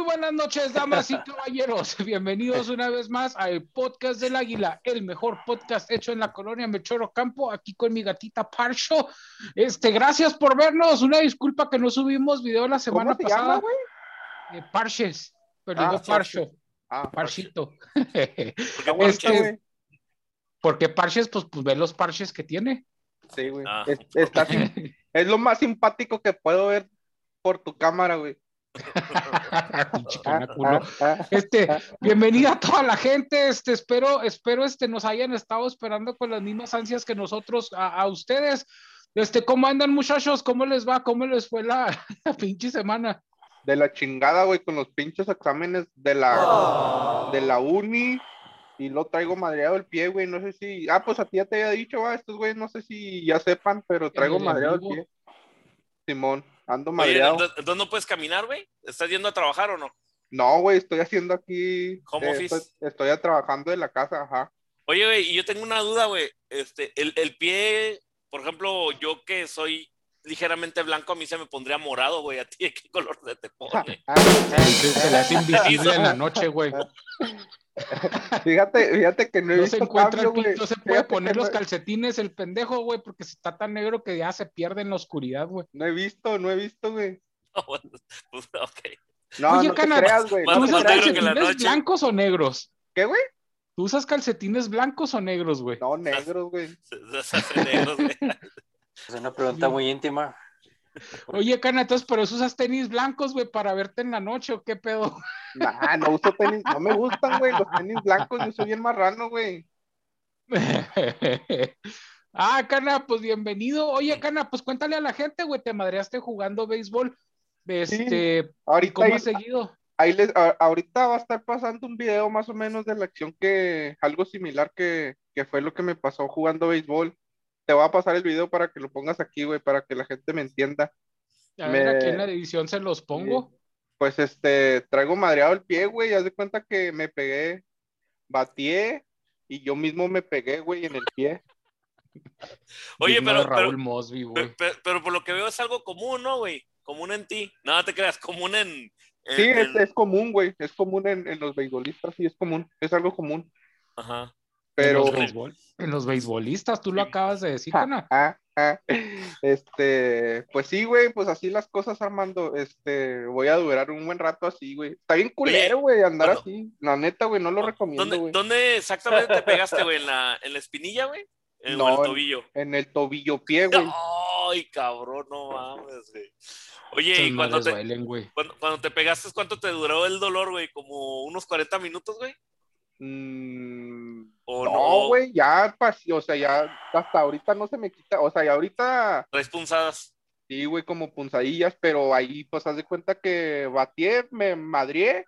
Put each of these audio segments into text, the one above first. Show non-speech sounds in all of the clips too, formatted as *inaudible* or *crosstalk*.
Muy buenas noches, damas y *laughs* caballeros. Bienvenidos una vez más al podcast del Águila, el mejor podcast hecho en la colonia Mechoro Campo, aquí con mi gatita Parcho. Este, gracias por vernos. Una disculpa que no subimos video la semana ¿Cómo se pasada. llama, güey? Eh, Parches, pero Ah, digo Parcho, Ah, Parchito. Bueno, Este-. Porque Parches, pues, pues ve los parches que tiene. Sí, güey. Ah. Es, está sim- *laughs* es lo más simpático que puedo ver por tu cámara, güey. *laughs* *laughs* Este, bienvenida a toda la gente. Este, espero, espero este nos hayan estado esperando con las mismas ansias que nosotros a, a ustedes. Este, ¿cómo andan, muchachos? ¿Cómo les va? ¿Cómo les fue la, *laughs* la pinche semana? De la chingada, güey, con los pinches exámenes de la, de la uni. Y lo traigo madreado el pie, güey. No sé si. Ah, pues a ti ya te había dicho, ah, estos güeyes no sé si ya sepan, pero traigo madreado el pie. Simón, ando Oye, madreado. entonces, no puedes caminar, güey. ¿Estás yendo a trabajar o no? No, güey, estoy haciendo aquí. Home eh. Estoy, estoy trabajando de la casa, ajá. Oye, güey, y yo tengo una duda, güey. Este, el, el pie, por ejemplo, yo que soy ligeramente blanco, a mí se me pondría morado, güey. ¿A ti de qué color se te pone? Ah, *laughs* Se, se le hace invisible en la noche, güey. *laughs* Fíjate, fíjate que no he No se visto encuentra cambio, el no se puede Fíjate poner no- los calcetines el pendejo, güey, porque está tan negro que ya se pierde en la oscuridad, güey. No he visto, no he visto, güey. *laughs* No, bueno, pues, ok. No, Oye, no te creas, güey. ¿Tú no usas calcetines blancos o negros? ¿Qué, güey? ¿Tú usas calcetines blancos o negros, güey? No, negros, güey. Negros, güey. Es una pregunta muy íntima. Oye, Cana, entonces, pero eso usas tenis blancos, güey, para verte en la noche o qué pedo? Nah, no uso tenis, no me gustan, güey, los tenis blancos, yo soy bien marrano, güey. *laughs* ah, Cana, pues bienvenido. Oye, Cana, pues cuéntale a la gente, güey, te madreaste jugando béisbol. Este, Ahorita, ¿cómo ahí, has seguido? ahí les, a- ahorita va a estar pasando un video más o menos de la acción que, algo similar que, que fue lo que me pasó jugando béisbol. Te voy a pasar el video para que lo pongas aquí, güey, para que la gente me entienda. A ver, me- aquí en la edición se los pongo. Pues este, traigo madreado el pie, güey, haz de cuenta que me pegué, batié y yo mismo me pegué, güey, en el pie. *laughs* Oye, pero, Raúl pero, Mosby, güey. pero, pero- pero por lo que veo es algo común, ¿no, güey? Común en ti. No, no te creas, común en. en- Sí, es común, güey, es común en, en los beisbolistas, sí, es común, es algo común. Ajá. Pero, En los, béisbol- en los beisbolistas, tú lo acabas de decir, ah, ah, este, pues sí, güey, pues así las cosas, Armando, este, voy a durar un buen rato así, güey. Está bien culero, güey, andar bueno. así, la neta, güey, no lo recomiendo, ¿Dónde, güey. ¿Dónde exactamente te pegaste, güey? ¿En la, en la espinilla, güey? ¿En No, el tobillo? En el tobillo pie, güey. Ay, cabrón, no mames, güey. Oye, Esas y cuando te, duelen, cuando, cuando te pegaste, ¿cuánto te duró el dolor, güey? ¿Como unos 40 minutos, güey? Mm, ¿O no, güey, ya, pasó, o sea, ya hasta ahorita no se me quita, o sea, ya ahorita Tres punzadas. sí, güey, como punzadillas, pero ahí, pues, haz de cuenta que batié, me madrié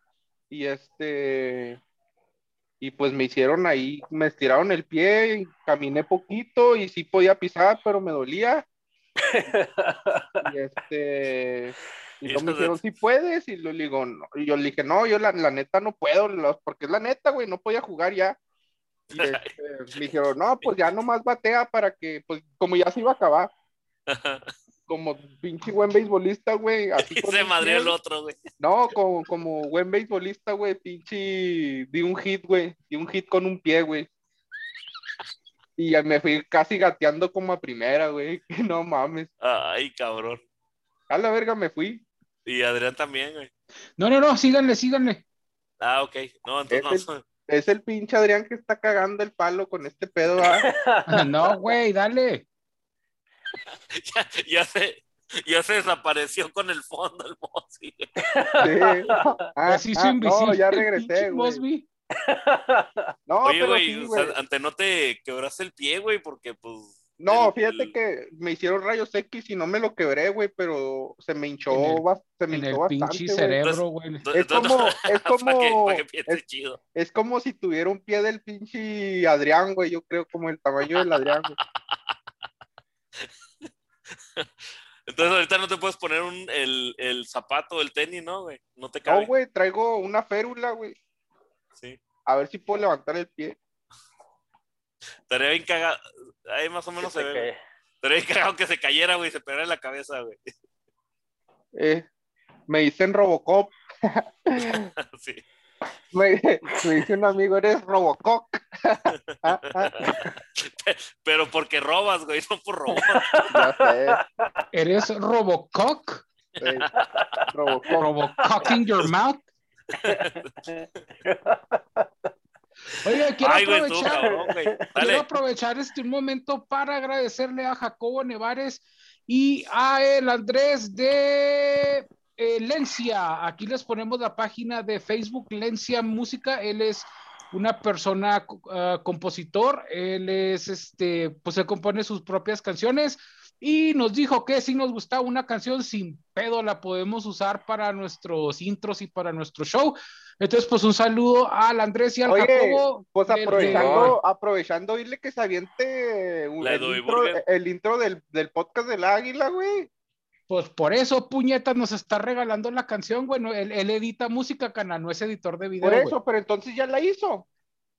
y este, y pues me hicieron ahí, me estiraron el pie, y caminé poquito y sí podía pisar, pero me dolía. Y este, y luego me dijeron, sí puedes, y yo le digo, no, y yo le dije, no, yo la, la neta no puedo, porque es la neta, güey, no podía jugar ya. Y este, *laughs* me dijeron, no, pues ya nomás batea para que, pues, como ya se iba a acabar, *laughs* como pinche buen beisbolista, güey, así *laughs* se madrió el otro, güey. no, como, como buen beisbolista, güey, pinche, di un hit, güey, di un hit con un pie, güey. Y ya me fui casi gateando como a primera, güey, que no mames. Ay, cabrón. A la verga me fui. Y Adrián también, güey. No, no, no, síganle, síganle. Ah, ok. No, entonces Es no. Es el pinche Adrián que está cagando el palo con este pedo, ¿ah? *laughs* No, güey, dale. *laughs* Ya, ya se, ya se desapareció con el fondo el Mosby. Sí. Ah, Se hizo ah, invisible. no, ya regresé, güey. No, Oye, güey, sí, o sea, ante no te quebraste el pie, güey, porque pues. No, el- fíjate el- que me hicieron rayos X y no me lo quebré, güey, pero se me hinchó, En el- se me En hinchó el pinche bastante, güey. cerebro, güey. Entonces- Es como, *laughs* es para como, para que piense es, chido. es como si tuviera un pie del pinche Adrián, güey, yo creo, como el tamaño del Adrián, güey. *laughs* Entonces ahorita no te puedes poner un, el, el zapato, el tenis, ¿no, güey? No te cabe. No, güey, traigo una férula, güey. Sí. A ver si puedo levantar el pie. Estaría bien cagado. Ahí más o menos se ve. Estaría bien cagado que se cayera, güey, se pegara en la cabeza, güey. Eh, me dicen Robocop. *laughs* Sí. Me, me dice un amigo, eres Robocock. *laughs* Ah, ah, Pero porque robas, güey, no por robar. *laughs* ya sé, ¿Eres Robocock? güey. Robocock. ¿Robocock in your mouth? Oye, quiero Ay, aprovechar, cabrón, güey. quiero aprovechar este momento para agradecerle a Jacobo Nevares y a el Andrés de eh, Lencia. Aquí les ponemos la página de Facebook Lencia Música. Él es una persona ah, compositor. Él es este, pues él compone sus propias canciones y nos dijo que si nos gustaba una canción sin pedo la podemos usar para nuestros intros y para nuestro show. Entonces, pues un saludo al Andrés y al Oye, Jacobo. Pues aprovechando, aprovechando, dile que se aviente un- el, intro, el intro del, del podcast del águila, güey. Pues por eso, puñetas, nos está regalando la canción, güey. Él, él edita música, cana, no es editor de video. Por güey. eso, pero entonces ya la hizo.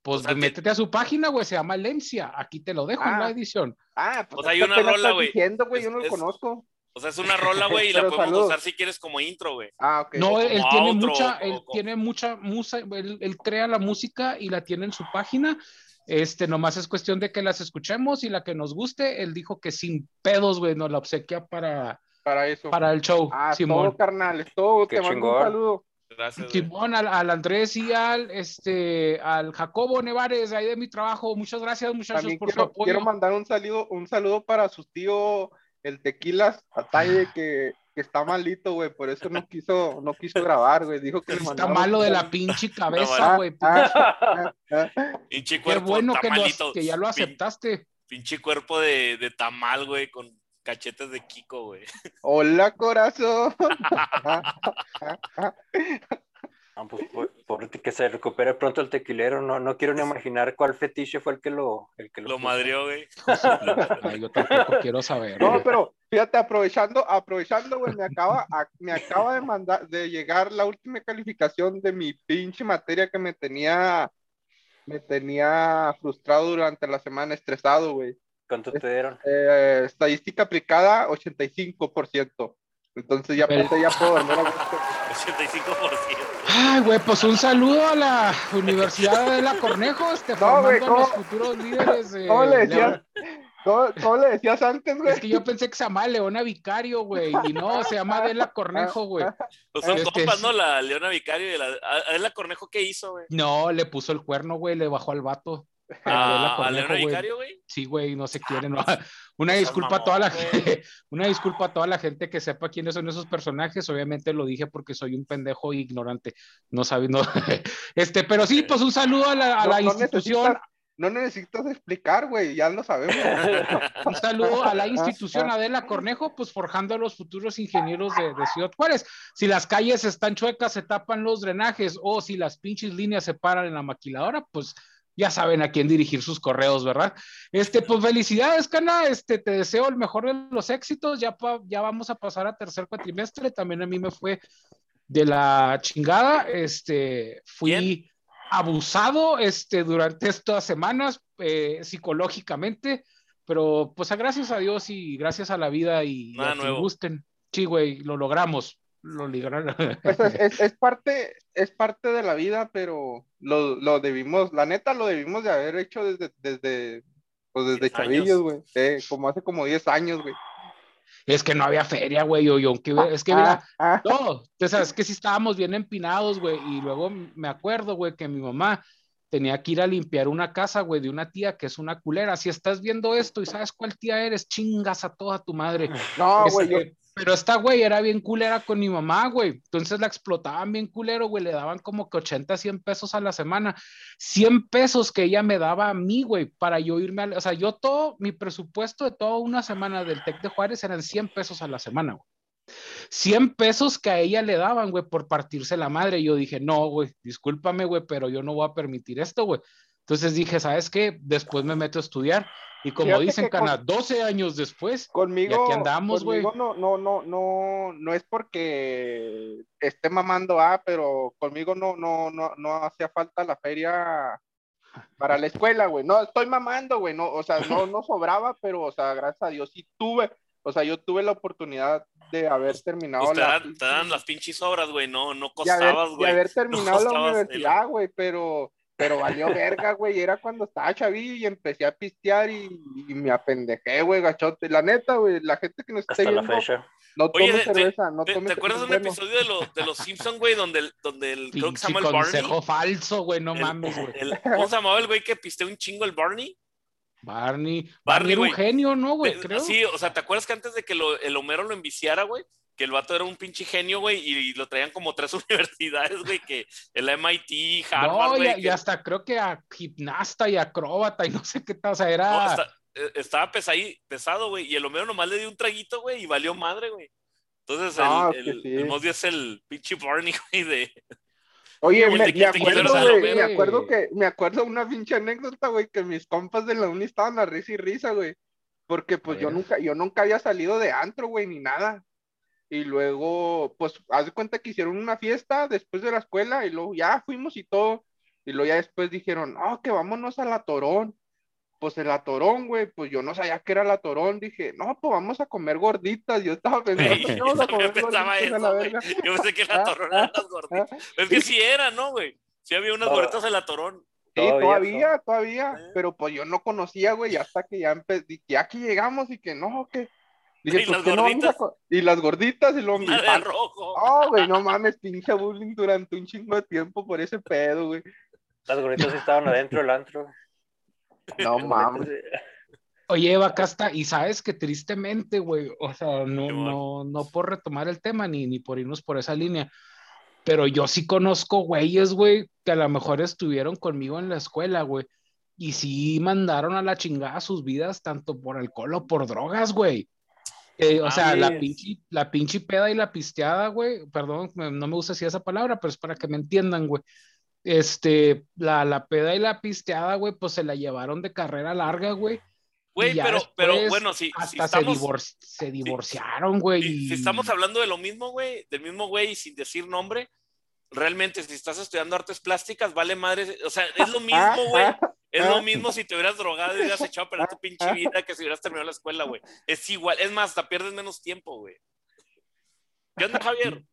Pues O sea, métete a su página, güey, se llama Lencia. Aquí te lo dejo en Ah. la edición. Ah, pues O sea, hay ¿qué una rola, estás güey. diciendo, güey, yo no lo Es- conozco. O sea, es una rola, güey, y *laughs* la podemos salud. usar si quieres como intro, güey. Ah, ok. No, él, tiene outro, mucha, o- él o- tiene mucha musa, él, él crea la música y la tiene en su página. Este, nomás es cuestión de que las escuchemos y la que nos guste. Él dijo que sin pedos, güey, nos la obsequia para, Para eso. para el show. Ah, Simón. todo, carnal, es todo. Qué Te mando un saludo. Gracias. Simón, al, al Andrés y al, este, al Jacobo Nevares, ahí de mi trabajo. Muchas gracias, muchachos, También por su quiero, apoyo. quiero mandar un saludo, un saludo para su tío, el Tequilas Atalle, que, que está malito, güey, por eso no quiso, no quiso grabar, güey. Dijo que Está malo de la *laughs* pinche Ah, cabeza, güey. Ah, ah, Pinche Qué cuerpo bueno que, lo- tamalito. que ya lo aceptaste. Pinche cuerpo de, de tamal, güey, con cachetes de Kiko, güey. Hola, corazón. *laughs* Pues, por, por que se recupere pronto el tequilero. No, no quiero ni imaginar cuál fetiche fue el que lo, el que lo, Lo madrió, güey. Ay, yo tampoco quiero saber. No, güey. pero fíjate, aprovechando, aprovechando, güey, me acaba, a- me acaba de mandar, de llegar la última calificación de mi pinche materia que me tenía, me tenía frustrado durante la semana, estresado, güey. ¿Cuánto te dieron? Eh, estadística aplicada, 85%. Entonces ya, pensé, ya puedo dormir a gusto. *laughs* 85%. Ay, güey, pues un saludo a la Universidad de la Cornejo, este, *laughs* No, formando güey, a ¿cómo- los futuros líderes. de- ¿Cómo le de- decías? ¿Cómo, cómo le decías antes, Es güey? que yo pensé que se llamaba Leona Vicario, güey, y no, se llama Adela Cornejo, güey. Pues son Este, compas. ¿no? La Leona Vicario y la. ¿A la Cornejo qué hizo, güey? No, le puso el cuerno, güey, le bajó al vato. *laughs* A Adela ¿A, a Cornejo, Leona güey. Vicario, güey? Sí, güey, no se quieren. no. *laughs* Una disculpa a toda la gente, *laughs* una disculpa a toda la gente que sepa quiénes son esos personajes. Obviamente lo dije porque soy un pendejo ignorante, no sabiendo. Este, pero sí, pues un saludo a la, a No- la no institución, necesitas- no necesitas explicar, güey, ya lo sabemos. un saludo a la institución Adela Cornejo, pues forjando a los futuros ingenieros de, de Ciudad Juárez. Si las calles están chuecas, se tapan los drenajes, o si las pinches líneas se paran en la maquiladora, pues ya saben a quién dirigir sus correos, ¿verdad? Este, pues felicidades, Cana, este, te deseo el mejor de los éxitos, ya, pa- ya vamos a pasar a tercer cuatrimestre, también a mí me fue de la chingada, este, fui Bien. abusado, este, durante estas semanas, eh, psicológicamente, pero pues a gracias a Dios y gracias a la vida y, y a nuevo. gusten, sí, güey, lo logramos, lo logramos. *laughs* Pues es, es- es parte, es parte de la vida, pero lo, lo debimos, la neta lo debimos de haber hecho desde, desde, pues desde 10 chavillos, güey. Como hace como 10 años, güey. Es que no había feria, güey, o yo, que, es que mira, Ah, ah, No, tú sabes que sí estábamos bien empinados, güey, y luego me acuerdo, güey, que mi mamá tenía que ir a limpiar una casa, güey, de una tía que es una culera. Si estás viendo esto y sabes cuál tía eres, chingas a toda tu madre. no, güey, yo, Este, Pero esta güey era bien culera con mi mamá, güey. Entonces la explotaban bien culero, güey. Le daban como que 80, 100 pesos a la semana. 100 pesos que ella me daba a mí, güey, para yo irme a... O sea, yo todo, mi presupuesto de toda una semana del TEC de Juárez eran 100 pesos a la semana, güey. 100 pesos que a ella le daban, güey, por partirse la madre. Yo dije, no, güey, discúlpame, güey, pero yo no voy a permitir esto, güey. Entonces dije, ¿sabes qué? Después me meto a estudiar. Y como Fíjate dicen, que con- Cana, 12 años después, conmigo, y aquí andamos, güey. no, no, no, no, no es porque esté mamando, ah, pero conmigo no, no, no, no hacía falta la feria para la escuela, güey. No, estoy mamando, güey. No, o sea, no, no sobraba, pero, o sea, gracias a Dios sí tuve, o sea, yo tuve la oportunidad de haber terminado Pues te, la dan, te dan las pinches obras, güey, no, no costabas, güey. haber *laughs* terminado la costabas el- universidad, güey, pero, pero valió verga, güey. Era cuando estaba chavillo y empecé a pistear y, y me apendejé, güey, gachote. La neta, güey, la gente que nos está Hasta la viendo, fecha. no Oye, tome de- de- cerveza, no ¿Te, tome te acuerdas de un episodio de los, de los Simpsons, güey, donde el, donde el, creo que se llama el Barney? consejo falso, güey, no El- mames, güey. el- ¿Cómo se llamaba el güey que pisteó un chingo el Barney? Barney. Barney, Barney era un genio, ¿no, güey? Creo. Sí, o sea, ¿te acuerdas que antes de que lo- el Homero lo enviciara, güey? Que el vato era un pinche genio, güey, y, lo traían como tres *laughs* universidades, güey, que el MIT, Harvard, No, y, güey. y que- hasta creo que a gimnasta y acróbata y no sé qué tal, o sea, no, era... está- eh, estaba pesadí- pesado, güey, y el Homero nomás le dio un traguito, güey, y valió madre, güey. Entonces, No, el, el, sí. el Mosby es el pinche Barney, *laughs* güey, de... Oye, me, me acuerdo, güey, me acuerdo que, me acuerdo una pinche anécdota, güey, que mis compas de la uni estaban a risa y risa, güey. Porque pues yo nunca, yo nunca había salido de antro, güey, ni nada. Y luego, pues, haz de cuenta que hicieron una fiesta después de la escuela y luego ya fuimos y todo. Y luego ya después dijeron, no, que vámonos a la Torón. Pues el Atorón, güey, pues yo no sabía que era la Torón. Dije, no, pues vamos a comer gorditas. Yo estaba *laughs* pensando, Güey, que yo vamos a comer pensaba gorditas a eso, la verga. Yo pensé que la Ah, torón ah, eran las gorditas. Es que sí era, ¿no, güey? Sí había unas No. gorditas en la torón. Sí, Todavía todavía, todavía, Eh. pero pues yo no conocía, güey, hasta que ya empecé, ya que llegamos y que no, que dije, ¿Y pues, las ¿qué no vamos a gorditas? y las gorditas y Una de rojo. Oh, güey, no mames, pinche bullying durante un chingo de tiempo por ese pedo, güey. Las gorritas estaban adentro del antro. No mames. Oye, Eva, acá está, y sabes que tristemente, güey, o sea, no, no, no por retomar el tema ni, ni por irnos por esa línea, pero yo sí conozco güeyes, güey, que a lo mejor estuvieron conmigo en la escuela, güey, y sí mandaron a la chingada sus vidas tanto por alcohol o por drogas, güey. Eh, o sea, la pinche, la pinche peda y la pisteada, güey, perdón, no me gusta decir esa palabra, pero es para que me entiendan, güey. Este, la, la peda y la pisteada, güey, pues se la llevaron de carrera larga, güey. Güey, pero, pero bueno, si, si hasta estamos, se, se divorciaron, güey. si, y- si estamos hablando de lo mismo, güey, del mismo güey y sin decir nombre, realmente si estás estudiando artes plásticas, vale madre, o sea, es lo mismo, güey. *laughs* Es lo mismo si te hubieras drogado y hubieras echado a perder tu pinche vida que si hubieras terminado la escuela, güey. Es igual, es más, hasta pierdes menos tiempo, güey. ¿Qué onda, Javier?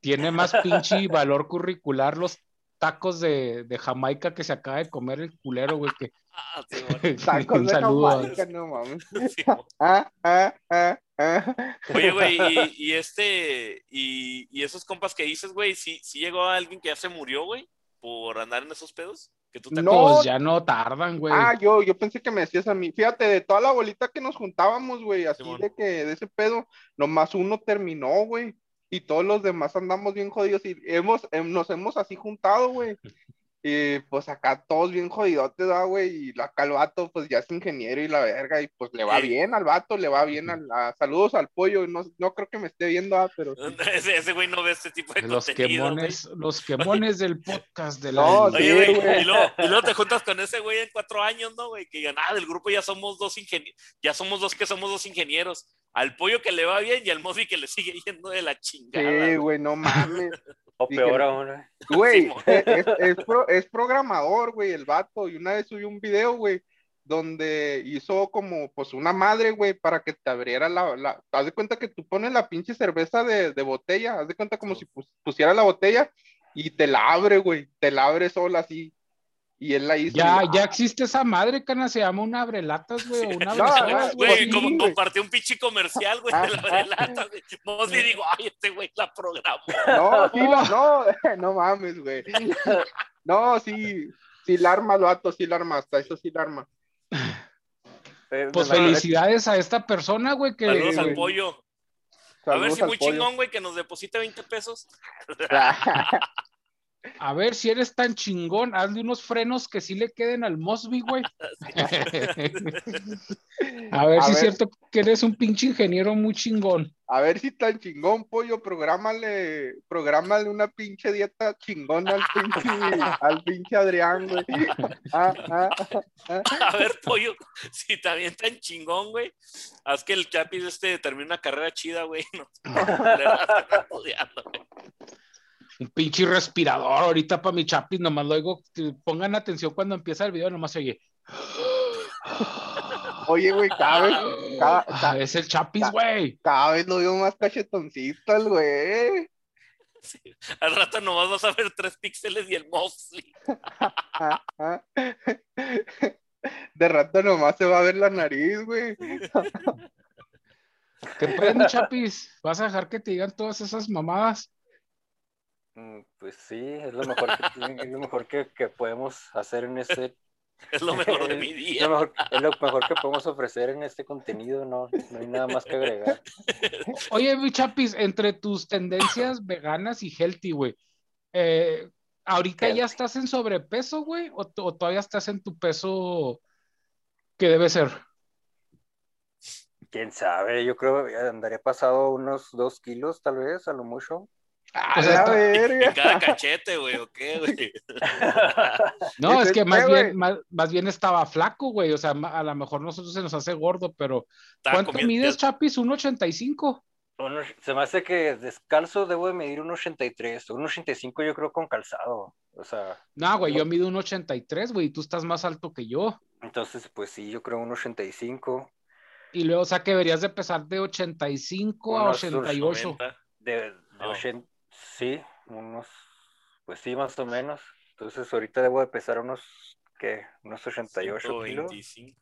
Tiene más pinche valor curricular los tacos de, de Jamaica que se acaba de comer el culero, güey. Que... Ah, sí, güey, *laughs* Tacos Un de saludo. a- Jamaica, no mames. sí. Ah, ah, ah, ah. Oye, güey, y, y este, y, y esos compas que dices, güey, ¿sí, sí llegó alguien que ya se murió, güey, por andar en esos pedos? Que tú te No. Pues ya no tardan, güey. Ah, yo, yo pensé que me decías a mí. Fíjate, de toda la bolita que nos juntábamos, güey, así de que de ese pedo, nomás uno terminó, güey. Y todos los demás andamos bien jodidos y hemos, em, nos hemos así juntado, güey. *laughs* Y pues acá todos bien jodidotes, ¿verdad, güey? Y acá el vato, pues ya es ingeniero y la verga, y pues le va Sí. bien al vato, le va bien al, a- saludos al pollo, no, no creo que me esté viendo, ah, pero *laughs* sí. Ese, ese güey no ve este tipo de los güey. quemones, los quemones del podcast de la No, Isla. sí, Oye, güey, güey. y luego, y luego te juntas con ese güey en cuatro años, ¿no, güey? Que digan, ah, del grupo ya somos dos ingenieros, ya somos dos que somos dos ingenieros. Al pollo que le va bien y al Mosby que le sigue yendo de la chingada. Sí, güey. no mames. O Dije, peor aún, güey. Simón. es, pro- es programador, güey, el vato. Y una vez subió un video, güey, donde hizo como, pues, una madre, güey, para que te abriera la, la... Haz de cuenta que tú pones la pinche cerveza de, de botella, haz de cuenta como si pus- pusiera la botella y te la abre, güey, te la abre sola así. Y él la hizo. Ya, y- ya existe esa madre, cana, se llama una abrelatas, güey, una *laughs* No, no, güey. Sí, como compartió un pinche comercial, güey, de la Ah, relata, güey. Mosby digo, ay, este güey la programó. No, sí, la- no, *laughs* no mames, güey. *laughs* No, sí, sí la arma el vato, sí la arma, hasta eso sí la arma. Pues felicidades a esta persona, güey, que... Saludos al pollo. A ver si muy pollo. chingón, güey, que nos deposite 20 pesos. A ver si eres tan chingón, hazle unos frenos que sí le queden al Mosby, güey. *laughs* A ver A si es cierto que eres un pinche ingeniero muy chingón. A ver si tan chingón, pollo, prográmale, prográmale una pinche dieta chingona al pinche, *laughs* al pinche Adrián, güey. Ah, ah, ah. A ver, pollo, si también tan chingón, güey. Haz que el Chapis este termine una carrera chida, güey. No, le vas a estar estudiando, güey. Un pinche respirador ahorita para mi chapis, nomás luego pongan atención cuando empieza el video, nomás se oye. *gasps* Oye, güey, cada vez, cada, Ah, cada- es el Chapis, güey. cada vez lo veo más cachetoncito al güey. Sí. Al rato nomás vas a ver tres píxeles y el Mosley. *laughs* De rato nomás se va a ver la nariz, güey. ¿Qué pedo, mi Chapis? ¿Vas a dejar que te digan todas esas mamadas? Mm, Pues sí, es lo mejor que, es lo mejor que, que podemos hacer en este. *laughs* Es lo mejor de mi *laughs* Es día. lo mejor, es lo mejor que podemos ofrecer en este contenido, no, no hay nada más que agregar. *laughs* Oye, mi Chapis, entre tus tendencias veganas y healthy, güey, eh, ¿ahorita ya estás en sobrepeso, güey? ¿O, o todavía estás en tu peso que debe ser? Quién sabe, yo creo que andaría pasado unos dos kilos, tal vez, a lo mucho. A O sea, la verga. En cada cachete, güey, ¿o qué, güey? *laughs* No, es que más bien, más, más bien estaba flaco, güey. O sea, a lo mejor nosotros se nos hace gordo, pero Estaba ¿cuánto comiendo- mides, Chapis? ¿1.85? Uno- se me hace que descalzo debo de medir un 83, un 85 yo creo con calzado. O sea, No, güey, yo mido 1.83, güey, y tú estás más alto que yo. entonces pues sí, yo creo un 85. Y luego, o sea, que deberías de pesar de 85 a Unos 88. 90. De, de No. 80, sí, unos, pues sí, más o menos. Entonces ahorita debo de pesar unos, ¿qué? Unos 88 kilos. 125.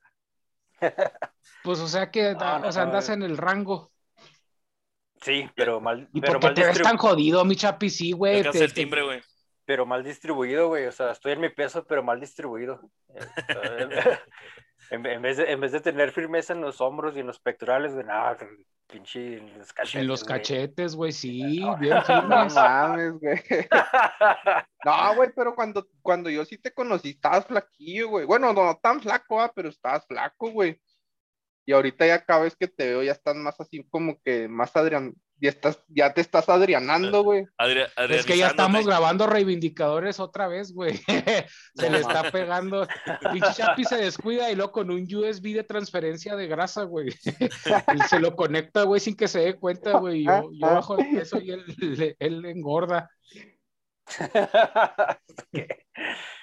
*laughs* Pues, o sea, que No, no, o sea, andas no. en el rango. Sí, pero mal, ¿Y pero por qué mal, te ves tan jodido, mi Chapis? Sí, güey. Te- el timbre, güey. pero mal distribuido, güey. O sea, estoy en mi peso, pero mal distribuido. *laughs* *laughs* En, en vez de, en vez de tener firmeza en los hombros y en los pectorales, güey, no, pinche en los cachetes. En los güey. cachetes, güey, sí, bien *laughs* No firmes. mames, güey. No, güey, pero cuando, cuando yo sí te conocí, estabas flaquillo, güey. Bueno, no tan flaco, ah, pero estabas flaco, güey. Y ahorita ya cada vez que te veo ya estás más así como que más Adrián, ya estás, ya te estás adrianando, güey. Adri- Es que ya estamos grabando reivindicadores otra vez, güey. *laughs* Se le está pegando. Pinche Chapi se descuida y luego con un USB de transferencia de grasa, güey. Y se lo conecta, güey, sin que se dé cuenta, güey. Yo, yo bajo de peso y él, él engorda. *laughs*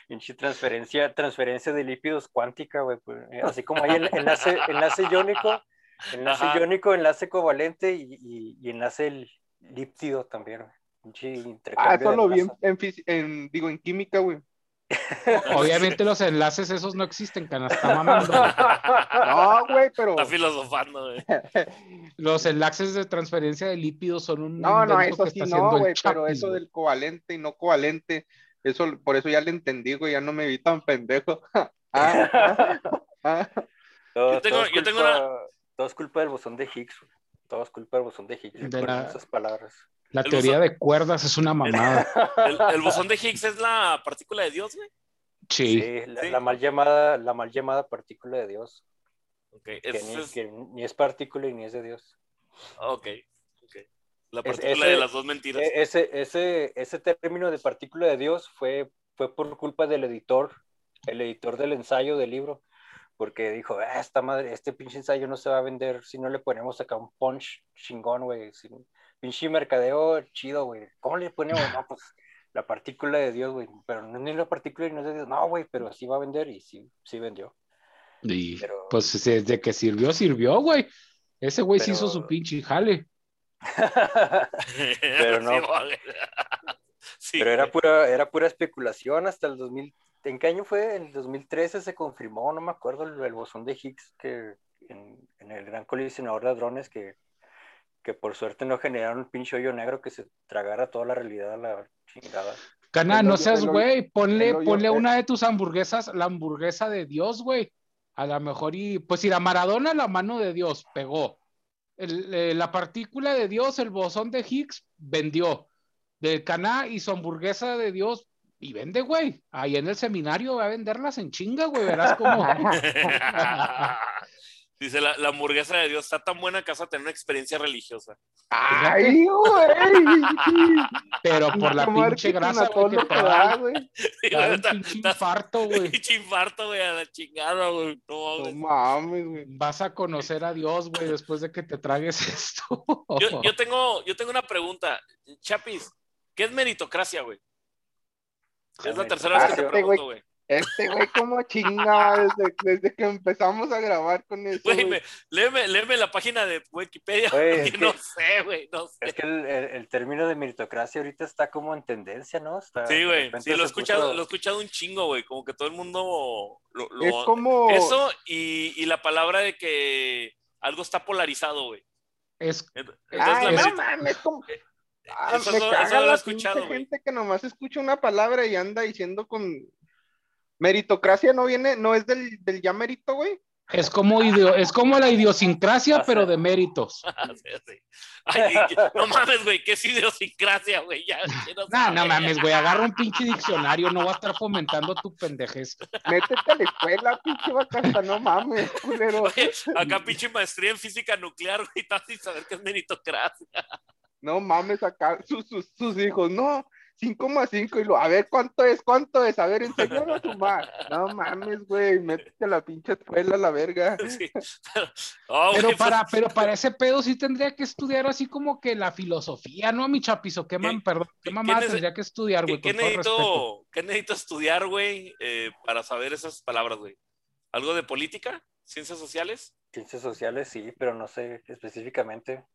Pinche transferencia, transferencia de lípidos cuántica, güey. pues, así como hay el enlace, enlace iónico, enlace Ajá. iónico, enlace covalente y, y- y enlace el líptido también, güey. Pinche Ah, eso lo vi en, digo, en química, güey. *laughs* Obviamente los enlaces esos no existen, canasta *laughs* mamando. No, güey, pero. Está filosofando, güey. *laughs* Los enlaces de transferencia de lípidos son un No, no, eso sí está no, haciendo el güey, pero eso del covalente y no covalente, eso, por eso ya le entendí, güey, ya no me vi tan pendejo. Ah, ah, ah. Yo tengo- yo tengo culpa, todo es culpa del bosón de Higgs, güey. Todo es culpa del bosón de Higgs. De la- esas palabras. La El teoría bosón- de cuerdas es una mamada. El, el *laughs* bosón de Higgs es la partícula de Dios, güey. Sí. Sí, la, Sí. la mal llamada, la mal llamada partícula de Dios. Ok, Que, es, ni, es- que ni es partícula y ni es de Dios. ok, ok. La partícula ese- de las dos mentiras. E- Ese, ese, ese término de partícula de Dios fue, fue por culpa del editor, el editor del ensayo del libro, porque dijo, "Ah, esta madre, este pinche ensayo no se va a vender si no le ponemos acá un punch chingón, güey, sin- pinche mercadeo chido, güey. ¿Cómo le ponemos? No, pues la partícula de Dios, güey, pero no es ni la partícula y no es de Dios. No, güey, pero sí va a vender y sí, sí vendió. Y Pero- pues desde que sirvió, sirvió, güey. Ese güey se Pero- hizo su pinche jale. *laughs* pero no. *laughs* Sí, Pero era pura, era pura especulación hasta el 2000. ¿En qué año fue? En el 2013 se confirmó, no me acuerdo, el, el bosón de Higgs que en, en el gran colisionador de hadrones que, que por suerte no generaron un pinche hoyo negro que se tragara toda la realidad a la chingada. Cana, no seas güey. Ponle, ponle una de tus hamburguesas, la hamburguesa de Dios, güey. A lo mejor y, pues si la Maradona, la mano de Dios, pegó. El- eh, la partícula de Dios, el bosón de Higgs, vendió. Del Caná y su hamburguesa de Dios, y vende, güey. Ahí en el seminario va a venderlas en chinga, güey. Verás cómo. *laughs* Dice, la, la hamburguesa de Dios está tan buena que vas a tener una experiencia religiosa. Ay, güey. Pero por la Pinche grasa, güey, que te da, güey. pinche infarto, güey. Pinche infarto, güey, a la chingada, güey. No, No mames, güey. Vas a conocer a Dios, güey, después de que te tragues *laughs* esto. Yo, yo tengo, yo tengo una pregunta. Chapis, ¿qué es meritocracia, güey? Es la tercera vez que te Meritocracia, pregunto, güey. Este güey como chinga desde, desde que empezamos a grabar con eso. Güey, güey. me- léeme, léeme la página de Wikipedia, Güey, que- no sé, güey, no sé. Es que el, el- el término de meritocracia ahorita está como en tendencia, ¿no? Está- Sí, güey, sí, lo he escuchado, puso- lo he escuchado un chingo, güey, como que todo el mundo lo, lo- Es como. Eso y, y la palabra de que algo está polarizado, güey. Es, Ay, Entonces la no mames, como. Ah, eso me no- caga eso no lo he la escuchado, güey. gente que nomás escucha una palabra y anda diciendo con meritocracia no viene, no es del, del ya mérito, güey. es, como ideo, es como la idiosincrasia, Ah, pero sí. de méritos. *laughs* Sí, sí. Ay, no mames, güey, qué es idiosincrasia, güey. Ya, No, no mames, güey, agarra un pinche diccionario, no va a estar fomentando tu pendejez. Métete a la escuela, pinche vacasta, no mames, culero. Oye, acá pinche maestría en física nuclear, güey, *laughs* estás sin saber qué es meritocracia. No mames, acá sus, sus, sus hijos, no, 5,5 y lo, a ver cuánto es, cuánto es, a ver, enséñalo a sumar. No mames, güey, métete a la pinche escuela, a la verga. *laughs* Sí, pero, *laughs* oh, Pero para, pues, pero *laughs* para ese pedo sí tendría que estudiar así como que la filosofía, ¿no? Mi chapizo, qué, ¿Qué- perdón, qué mamá tendría que estudiar, ¿qué, güey, qué necesito, ¿qué necesito estudiar, güey, eh, para saber esas palabras, güey? ¿Algo de política? ¿Ciencias sociales? Ciencias sociales, sí, pero no sé específicamente.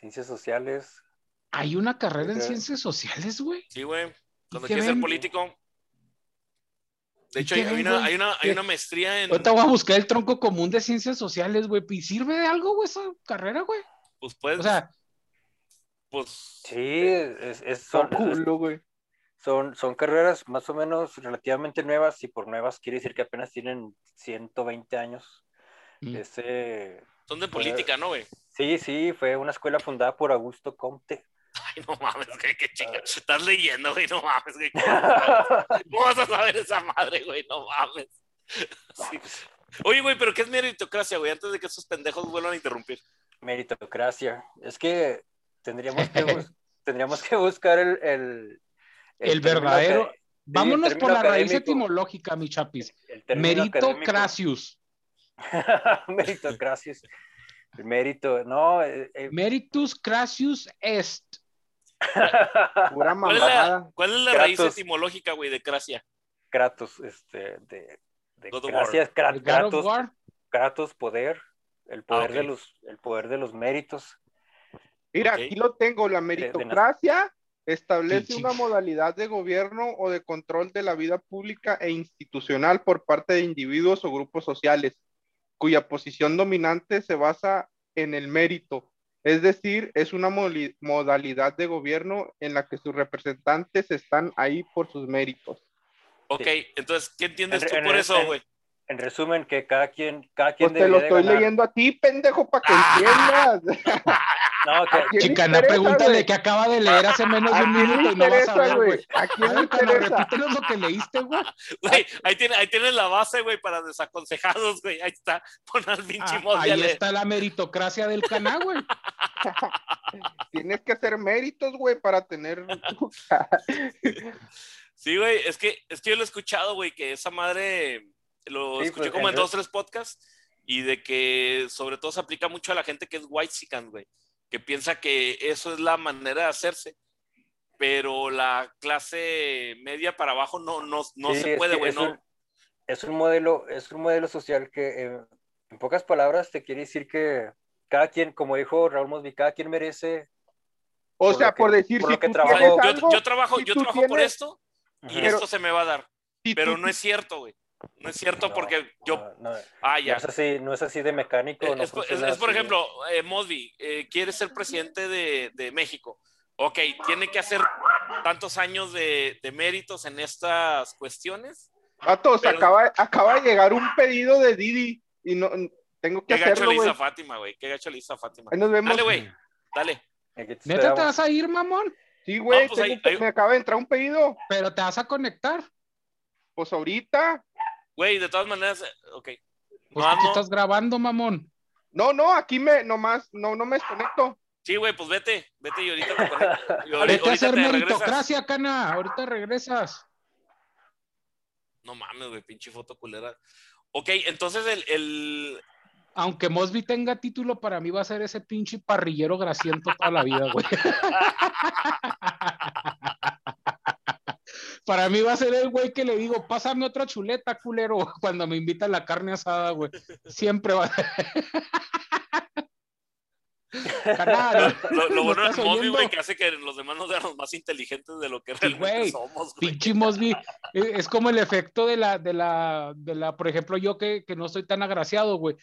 Ciencias sociales. Hay una carrera en ciencias sociales, güey. Sí, güey. Cuando quieres ser ven? político. De ¿Y hecho, hay, una, hay, una, hay ¿Qué? una maestría en. Ahorita voy a buscar el tronco común de ciencias sociales, güey. ¿Y sirve de algo, güey, esa carrera, güey? Pues puedes. O sea, pues. Sí, es, es- Son son, culo, güey. son, son carreras más o menos relativamente nuevas, y por nuevas quiere decir que apenas tienen 120 años. mm, Ese, Son de política, ¿no, güey? Sí, sí, fue una escuela fundada por Augusto Comte. Ay, no mames, güey, qué chinga. Estás leyendo, güey, no mames, güey. *laughs* ¿Cómo vas a saber esa madre, güey? No mames. Sí. Oye, güey, pero ¿qué es meritocracia, güey? Antes de que esos pendejos vuelvan a interrumpir. Meritocracia. Es que tendríamos que, bus- *laughs* tendríamos que buscar el, el, El término verdadero- vámonos por la raíz etimológica, mi chapis. académico. Meritocracius. *laughs* El mérito, no. eh, eh, Meritus cracius est. Pura *laughs* ¿Cuál es la, cuál es la raíz etimológica, güey, de cracia? Kratos, este, de, de gracias, Kratos. Kratos, poder, el poder ok. de los, el poder de los méritos. Mira, aquí lo tengo. La meritocracia establece Sí, sí. una modalidad de gobierno o de control de la vida pública e institucional por parte de individuos o grupos sociales, cuya posición dominante se basa en el mérito. Es decir, es una modalidad de gobierno en la que sus representantes están ahí por sus méritos. Ok, entonces, ¿qué entiendes En- tú en por eso, güey? En resumen, que cada quien, cada quien Pues te lo estoy ganar. leyendo a ti, pendejo, para que Ah. *laughs* entiendas. *laughs* No, que- ¿A quién le Chicana, pregúntale que acaba de leer hace menos de ¿A un minuto y no vas a ver, güey? ¿A quién le interesa? repítenos lo que leíste, güey. Güey, ahí, tiene, ahí tienes la base, güey, para desaconsejados, güey. Ahí está. Pon al pinche Ah, Mosby a ahí leer. está la meritocracia del Caná, güey. *laughs* Tienes que hacer méritos, güey, para tener. *laughs* *laughs* Sí, güey, es que, es que yo lo he escuchado, güey, que esa madre lo Sí, escuché pues, como en dos, tres podcasts y de que sobre todo se aplica mucho a la gente que es white güey, que piensa que eso es la manera de hacerse, pero la clase media para abajo no, no, no Sí, se puede, güey, es no. un- Es un modelo, es un modelo social que, eh, en pocas palabras, te quiere decir que cada quien, como dijo Raúl Mosby, cada quien merece. O Por sea, lo que- por decir, por si lo que tú trabajo. yo, trabajo, si yo tú trabajo por esto y esto se me va a dar, si pero tú- no es cierto, güey. No es cierto No, porque yo, no, no, ah, ya. es así, no es así de mecánico. Eh, no es, por- es- funciona es, por así. ejemplo, eh, Mosby eh, quiere ser presidente de, de México. Ok, tiene que hacer tantos años de, de méritos en estas cuestiones. Vato, se pero- acaba, acaba de llegar un pedido de Didi y no tengo que Qué gacho hacerlo, le hizo a Fátima, güey. Qué gacho le hizo a Fátima. Ahí nos vemos. Dale, güey. Dale. ¿Neta te vas a ir, mamón? Sí, güey, No, pues me acaba de entrar un pedido. Pero te vas a conectar. Pues ahorita. Güey, de todas maneras, eh, ok. Pues No, aquí no. estás grabando, mamón. No, no, aquí me, nomás, no, no me desconecto. Sí, güey, pues vete. Vete y ahorita te conecto. Y ahorita- Vete a hacer regresas. meritocracia, Cana. Ahorita regresas. No mames, güey, pinche foto culera. Ok, entonces el, el, Aunque Mosby tenga título, para mí va a ser ese pinche parrillero grasiento toda la vida, güey. *laughs* Para mí va a ser el güey que le digo, pásame otra chuleta, culero, *laughs* cuando me invitan la carne asada, güey. Siempre va a ser. *laughs* Canal, lo, lo bueno es Mosby, güey, que hace que los demás nos veamos más inteligentes de lo que realmente somos, güey. Pinche Mosby, es como el efecto de la, de la, de la, por ejemplo, yo que, que no estoy tan agraciado, güey.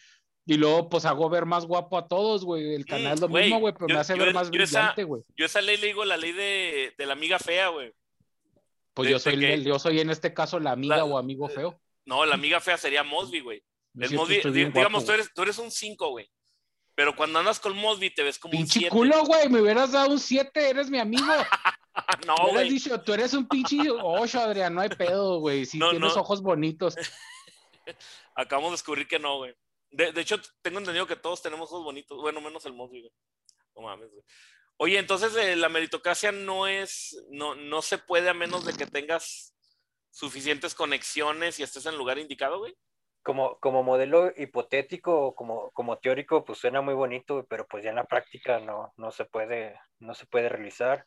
Y luego, pues, hago ver más guapo a todos, güey. El canal es lo mismo, güey, pero me hace ver más brillante, güey. Yo esa ley le digo la ley de, de la amiga fea, güey. Pues yo soy, el, yo soy en este caso la amiga o amigo feo. No, la amiga fea sería Mosby, güey. Mosby, digamos, tú eres, tú eres un 5, güey. Pero cuando andas con Mosby te ves como un 7. culo, güey, me hubieras dado un 7, eres mi amigo. *laughs* no, güey. hubieras dicho, tú eres un pinche 8, Adrián, no hay pedo, güey. Si tienes ojos bonitos. *laughs* Acabamos de descubrir que no, güey. De, de, hecho, tengo entendido que todos tenemos ojos bonitos. Bueno, menos el Mosby, güey. No mames, güey. Oye, entonces eh, la meritocracia no es, no, no se puede a menos de que tengas suficientes conexiones y estés en el lugar indicado, güey como, como modelo hipotético, como, como teórico, pues suena muy bonito, pero pues ya en la práctica no, no, se, puede, no se puede realizar.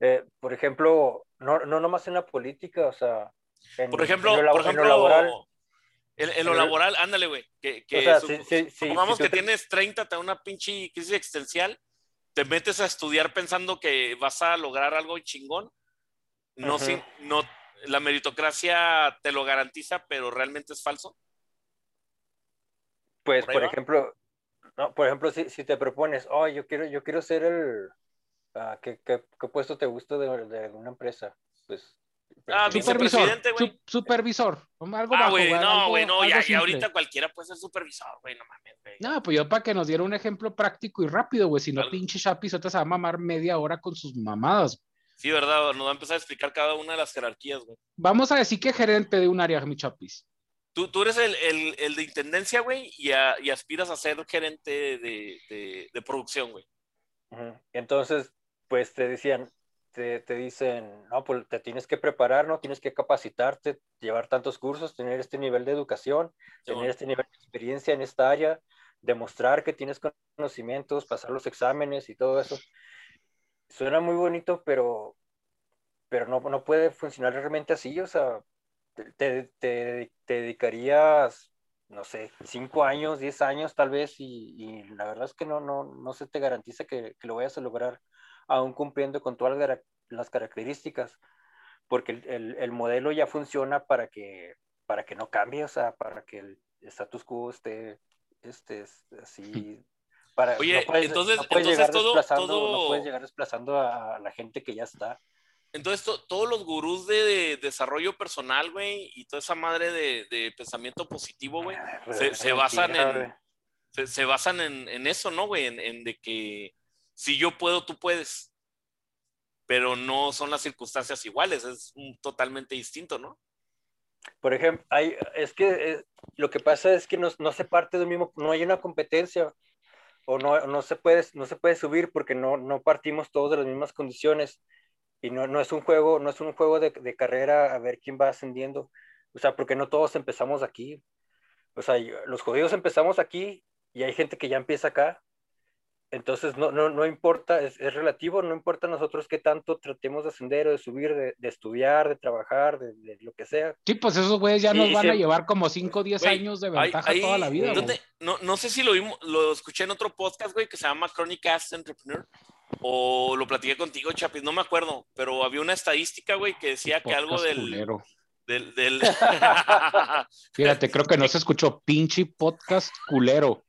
Eh, por ejemplo, no, no nomás en la política, o sea... En, por ejemplo, en lo, por ejemplo, en lo laboral, en, lo laboral, ándale, güey. Que, que, o sea, si, supongamos que tienes 30, te da una pinche crisis existencial, te metes a estudiar pensando que vas a lograr algo chingón. No, no, la meritocracia te lo garantiza, pero realmente es falso. Pues, por, ejemplo, no, por ejemplo, si, si, te propones, oh, yo quiero, yo quiero ser el, uh, ¿qué, qué, qué, puesto te gusta de, de una empresa? Pues, Ah, supervisor, su, supervisor, algo ah, güey, no, güey, no, ya, ya, ahorita cualquiera puede ser supervisor, güey, no mames, güey. No, pues yo para que nos diera un ejemplo práctico y rápido, güey, si no pinche Chapi, te va a mamar media hora con sus mamadas. Sí, verdad, nos va a empezar a explicar cada una de las jerarquías, güey. Vamos a decir que gerente de un área, mi Chapis. Tú, tú eres el, el, el, de intendencia, güey, y, y, aspiras a ser gerente de, de, de producción, güey. Entonces, pues te decían, te, te, dicen, no, pues te tienes que preparar, ¿no? Tienes que capacitarte, llevar tantos cursos, tener este nivel de educación, tener este nivel de experiencia en esta área, demostrar que tienes conocimientos, pasar los exámenes y todo eso. Suena muy bonito, pero, pero no, no puede funcionar realmente así, o sea, te, te, te, dedicarías, no sé, cinco años, diez años tal vez, y, y la verdad es que no, no, no se te garantiza que, que, lo vayas a lograr aún cumpliendo con todas las características, porque el, el, el, modelo ya funciona para que, para que no cambie, o sea, para que el status quo esté, esté así. Para, Oye, no puedes, entonces, no puedes entonces todo, todo... no puedes llegar desplazando a la gente que ya está. Entonces, todos los gurús de, desarrollo personal, güey, y toda esa madre de, pensamiento positivo, güey, ah, pues, se, basan en, se, basan en, eso, ¿no, güey? En, de que si yo puedo, tú puedes. Pero no son las circunstancias iguales, es totalmente distinto, ¿no? Por ejemplo, hay, es que eh, lo que pasa es que no, no, se parte del mismo, no hay una competencia o no, no, se, puede, no se puede subir porque no, no partimos todos de las mismas condiciones y no, no, es un juego, no es un juego de, de, carrera a ver quién va ascendiendo, o sea, porque no todos empezamos aquí, o sea, los jodidos empezamos aquí y hay gente que ya empieza acá, entonces no, no, no importa, es, es, relativo, no importa nosotros qué tanto tratemos de ascender o de subir, de, de estudiar, de trabajar, de, de, lo que sea. Sí, pues esos güeyes ya nos van a llevar como 5 o 10 años de ventaja toda la vida. No, no sé si lo, vimos, lo escuché en otro podcast, güey, que se llama Chronic Cast Entrepreneur o lo platiqué contigo, Chapis, no me acuerdo, pero había una estadística, güey, que decía que algo del, del, del... *laughs* *laughs* Fíjate, creo que no se escuchó pinche podcast culero.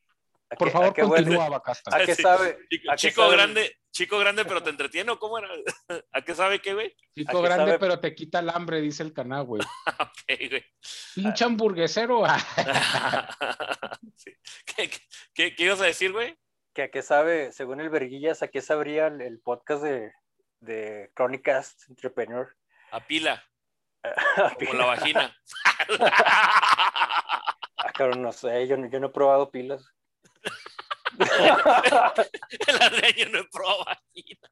Por favor, continúa, Bacasta. ¿A qué sabe? Chico, grande, chico grande, pero te entretiene, ¿o cómo era? *laughs* ¿A qué sabe qué, güey? Chico grande, pero te quita el hambre, dice el canal, güey. *laughs* ok, güey. Pinche hamburguesero. *laughs* ¿Qué, qué, qué ibas a decir, güey? que a qué sabe, según el Verguillas, a qué sabría el, podcast de, de Chronicast Entrepreneur. A pila. a Como la vagina. ah, claro, no sé, yo, yo no he probado pilas. *laughs* el yo no probado vagina.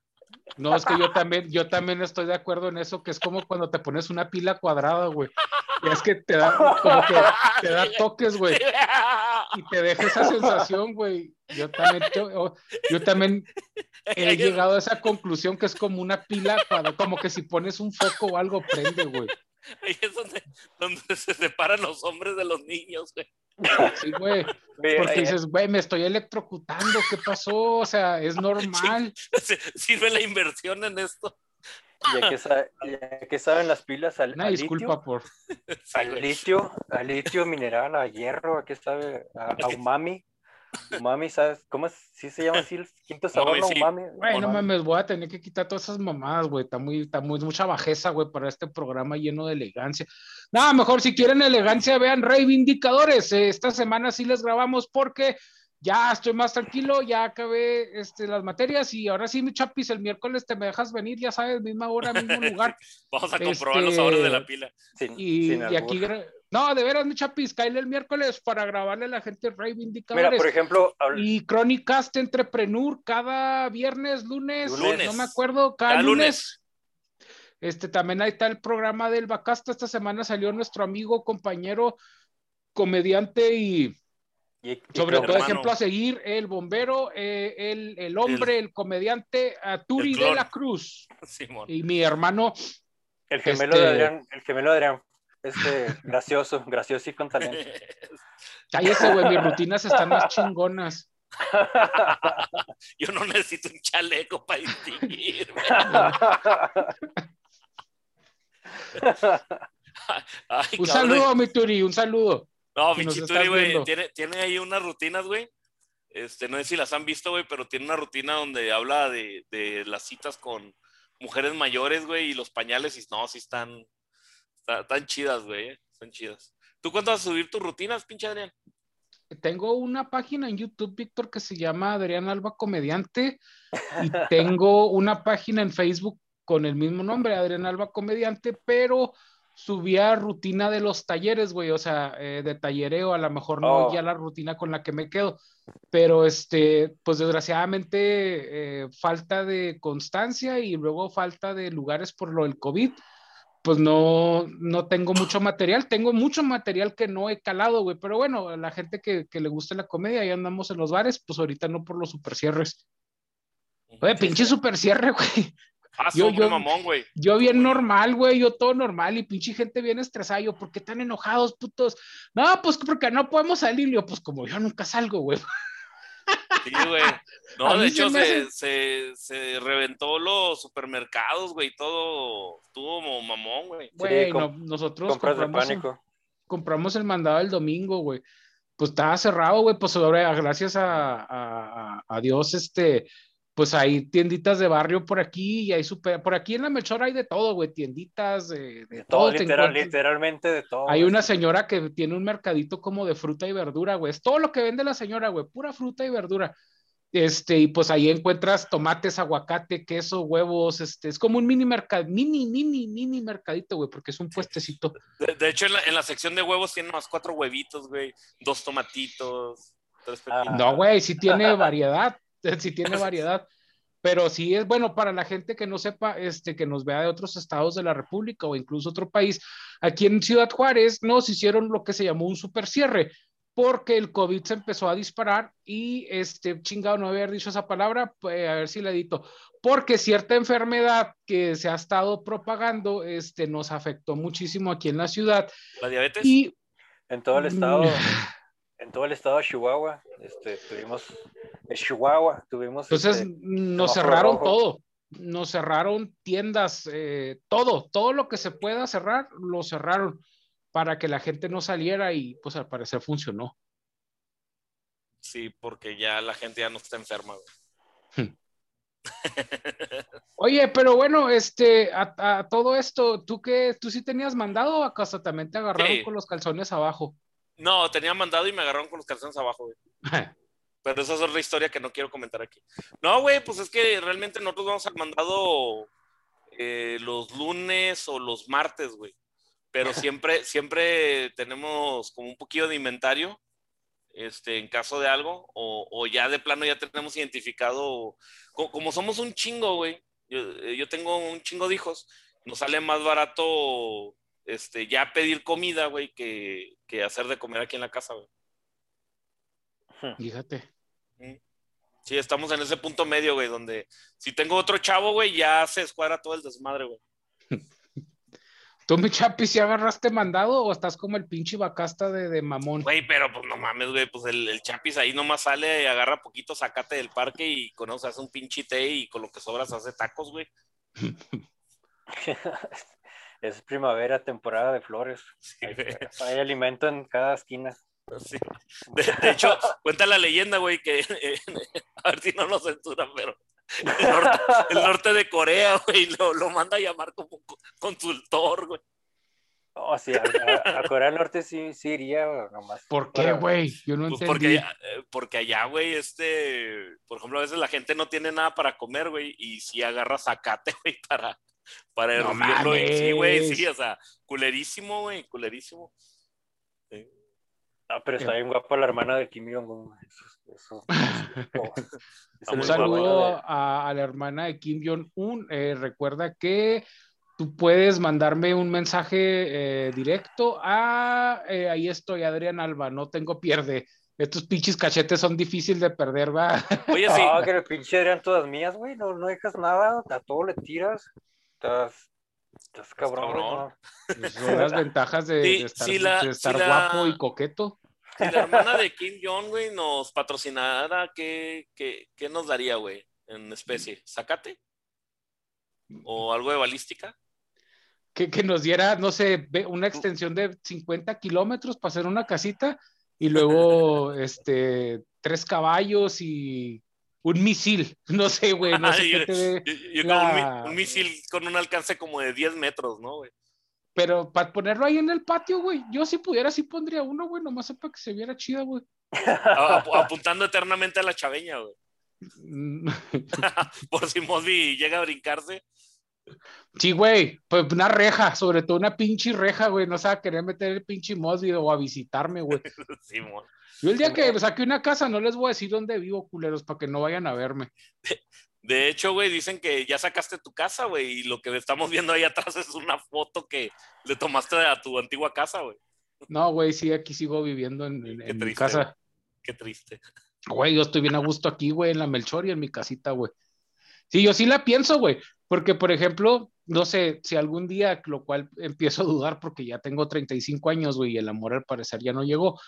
No, es que yo también, yo también estoy de acuerdo en eso, que es como cuando te pones una pila cuadrada, güey. Y es que te da, como que te da *laughs* toques, güey. Y te deja esa sensación, güey. Yo también, yo, yo también he *laughs* llegado a esa conclusión que es como una pila, cuadrada, como que si pones un foco o algo prende, güey. Ahí es donde, donde se separan los hombres de los niños, güey. Sí, güey. *laughs* Porque dices, güey, me estoy electrocutando, ¿qué pasó? O sea, es *laughs* normal. Sirve la inversión en esto. Ya que, ya que saben las pilas al, Una disculpa litio, por. *laughs* al litio, al litio mineral, a hierro, a qué sabe, a, a umami. Umami, ¿sabes? ¿Cómo es? ¿Sí se llama así el quinto *laughs* sabor? Umami, no? sí. Umami. Güey, no mames, voy a tener que quitar todas esas mamadas, güey. Está muy, está muy, mucha bajeza, güey, para este programa lleno de elegancia. Nada, mejor si quieren elegancia, vean Reivindicadores. Eh, esta semana sí les grabamos porque ya estoy más tranquilo, ya acabé este, las materias y ahora sí, mi chapis, el miércoles te me dejas venir, ya sabes, misma hora, mismo lugar. *laughs* Vamos a comprobar los Este, sabores de la pila. Sin, Y, sin y aquí, no, de veras, mi chapis, caile el miércoles para grabarle a la gente Reivindicadores. Mira, por ejemplo, habl- Y Crónicas Entrepreneur cada viernes, lunes, Lunes. no me acuerdo, cada, Cada lunes. Este también ahí está el programa del Bacasta. Esta semana salió nuestro amigo, compañero, comediante y y- y sobre todo hermano. ejemplo a seguir, el bombero, eh, el, el hombre, el, comediante Aturi de la Cruz. Simón. Y mi hermano, el gemelo este- de Adrián, el gemelo de Adrián, este, gracioso, gracioso y con talento. *laughs* cállese, güey, mis rutinas están más chingonas. *laughs* Yo no necesito un chaleco para distinguirme. *laughs* Ay, Un cabrón. saludo, mi Turi, un saludo. No, si nos Michi estás Turi, güey, tiene, tiene ahí unas rutinas, güey. Este, no sé si las han visto, güey, pero tiene una rutina donde habla de, de las citas con mujeres mayores, güey, y los pañales, y no, sí están, está- están chidas, güey, eh, están chidas. ¿Tú cuándo vas a subir tus rutinas, pinche Adrián? Tengo una página en YouTube, Víctor, que se llama Adrián Alba Comediante. Y tengo una página en Facebook con el mismo nombre, Adrián Alba Comediante, pero subía rutina de los talleres, güey, o sea, eh, de tallereo, a lo mejor no Oh. ya la rutina con la que me quedo, pero este, pues desgraciadamente eh, falta de constancia y luego falta de lugares por lo del COVID, pues no, no tengo mucho material, tengo mucho material que no he calado, güey, pero bueno, a la gente que, que le gusta la comedia, ahí andamos en los bares, pues ahorita no por los super cierres. Oye, pinche super cierre, güey. Ah, yo- yo- mamón, güey. Yo bien normal, güey, yo todo normal y pinche gente bien estresada. Yo, ¿por qué tan enojados, putos? No, pues porque no podemos salir. Yo, pues como yo nunca salgo, güey. Sí, güey. No, de hecho se, hace- se, se reventó los supermercados, güey, todo estuvo como mamón, güey. Güey, com- no, nosotros Compras de compramos, pánico. compramos el mandado el domingo, güey. Pues estaba cerrado, güey, pues ahora, gracias a, a- a- a Dios, este, pues hay tienditas de barrio por aquí y hay super, por aquí en la Melchor hay de todo, güey, tienditas de, de Todo, literal, literalmente de todo. Hay una señora que tiene un mercadito como de fruta y verdura, güey. Es todo lo que vende la señora, güey. Pura fruta y verdura. Este, y pues ahí encuentras tomates, aguacate, queso, huevos. Este, es como un mini mercado, mini, mini, mini mercadito, güey, porque es un puestecito. *laughs* De, de hecho, en la, en la sección de huevos tiene más cuatro huevitos, güey, dos tomatitos, tres Ah. No, güey, sí tiene *laughs* variedad. *laughs* Sí tiene variedad. Pero sí es bueno para la gente que no sepa, este, que nos vea de otros estados de la República o incluso otro país. Aquí en Ciudad Juárez nos hicieron lo que se llamó un super cierre, porque el COVID se empezó a disparar y este chingado no haber dicho esa palabra, pues, a ver si la edito, porque cierta enfermedad que se ha estado propagando, este, nos afectó muchísimo aquí en la ciudad ¿La diabetes? y En todo el estado, Mm. *laughs* en todo el estado de Chihuahua, este, tuvimos, en Chihuahua, tuvimos. Entonces este, nos cerraron rojo. todo, nos cerraron tiendas, eh, todo, todo lo que se pueda cerrar, lo cerraron para que la gente no saliera y pues al parecer funcionó. Sí, porque ya la gente ya no está enferma, güey. *laughs* Oye, pero bueno, este, a, a todo esto, ¿tú qué? ¿Tú sí tenías mandado o acaso también te agarraron Sí. con los calzones abajo? No, tenía mandado y me agarraron con los calzones abajo, güey. *laughs* Pero esa es otra historia que no quiero comentar aquí. No, güey, pues es que realmente nosotros vamos al mandado eh, los lunes o los martes, güey. Pero *laughs* siempre, siempre tenemos como un poquillo de inventario, este, en caso de algo, o, o ya de plano ya tenemos identificado, co- como, somos un chingo, güey, Yo, eh, yo tengo un chingo de hijos. Nos sale más barato este, ya pedir comida, güey, que, que hacer de comer aquí en la casa, güey. Fíjate. Sí, estamos en ese punto medio, güey, donde si tengo otro chavo, güey, ya se escuadra todo el desmadre, güey. *laughs* ¿Tú, mi chapi, si agarraste mandado o estás como el pinche bacasta de, de mamón? Güey, pero pues no mames, güey, pues el, el chapis ahí nomás sale y agarra poquito zacate del parque y con eso hace un pinche té y con lo que sobra se hace tacos, güey. *laughs* *laughs* es primavera, temporada de flores. Sí, Hay, hay alimento en cada esquina. Sí. De, de hecho, cuenta la leyenda, güey, que eh, *laughs* a ver si no lo censuran, pero el norte, el norte de Corea, güey, lo, lo manda a llamar como co- consultor, güey. Oh, sí, a, a- a Corea del Norte sí, sí iría nomás. ¿Por qué, güey? Yo no Pues entendí. porque, allá- eh, porque allá, güey, este, por ejemplo, a veces la gente no tiene nada para comer, güey, y si agarra zacate, güey, para, para No hervirlo. y sí, güey, sí, o sea, culerísimo, güey, culerísimo. Ah, pero está bien guapa la hermana de Kim Jong-un. Eso, eso, eso- *laughs* es Un saludo de- a, a la hermana de Kim Jong-un. Eh, recuerda que tú puedes mandarme un mensaje eh, directo a... eh, ahí estoy, Adrián Alba, no tengo pierde. Estos pinches cachetes son difíciles de perder, va. Oye, *laughs* sí, Ah, que el pinche eran todas mías, güey. No, no dejas nada, a todo le tiras. Estás, estás cabrón. ¿no? Son las *laughs* ventajas de, Sí, de estar, sí la- de estar sí la- guapo y coqueto. si la hermana de Kim Jong, güey, nos patrocinara, ¿qué, qué, qué nos daría, güey, en especie? ¿Zacate? ¿O algo de balística? Que, que nos diera, no sé, una extensión de 50 kilómetros para hacer una casita y luego *laughs* este, tres caballos y un misil. *laughs* No sé, güey, no sé *laughs* Ay, qué te dé. Yo, yo como un, misil con un alcance como de 10 metros, ¿no, güey? Pero para ponerlo ahí en el patio, güey, yo si pudiera, sí pondría uno, güey, nomás para que se viera chida, güey. *laughs* Ap- apuntando eternamente a la chaveña, güey. Mm, Por si Mosby llega a brincarse. Sí, güey, pues una reja, sobre todo una pinche reja, güey, no se va a querer meter el pinche Mosby o a visitarme, güey. Sí, mo. Yo el día que saque una casa no les voy a decir dónde vivo, culeros, para que no vayan a verme. De hecho, güey, dicen que ya sacaste tu casa, güey, y lo que estamos viendo ahí atrás es una foto que le tomaste a tu antigua casa, güey. No, güey, sí, aquí sigo viviendo en, en- en mi casa. Qué triste. Güey, yo estoy bien a gusto aquí, güey, en la Melchor y en mi casita, güey. Sí, yo sí la pienso, güey, porque, por ejemplo, no sé, si algún día, lo cual empiezo a dudar porque ya tengo 35 años, güey, y el amor al parecer ya no llegó.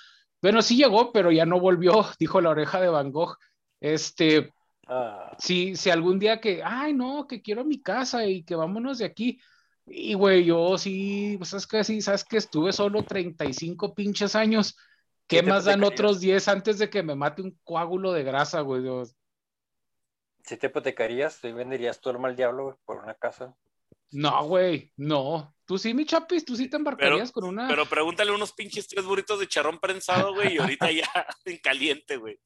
Bueno, sí llegó, pero ya no volvió, *laughs* dijo la oreja de Van Gogh. Este, Ah, si, si algún día que, ay, no, que quiero mi casa y que vámonos de aquí. Y, güey, yo sí, pues, sabes que sí, sabes que estuve solo 35 pinches años. ¿Qué más dan otros 10 antes de que me mate un coágulo de grasa, güey? Yo, si te hipotecarías, te venderías tu alma al diablo güey, por una casa. No, güey, no. Tú sí, mi chapis, tú sí te embarcarías con una. Pero pregúntale unos pinches tres burritos de charrón prensado, güey, y ahorita ya *laughs* en caliente, güey.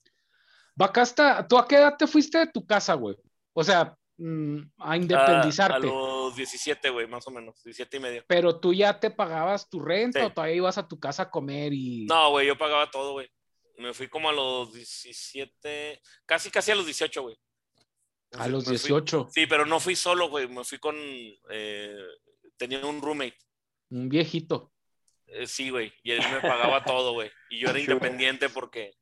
Bacasta, ¿tú a qué edad te fuiste de tu casa, güey? O sea, mm, a A, a independizarte. los 17, güey, más o menos, 17 y medio. Pero tú ya te pagabas tu renta Sí. o todavía ibas a tu casa a comer y. No, güey, yo pagaba todo, güey. Me fui como a los 17, casi, casi a los 18, güey. A los me fui- 18, Sí, pero no fui solo, güey. Me fui con. eh, tenía un roommate. un viejito. Eh, sí, güey. Y él me pagaba todo, güey. Y yo era independiente porque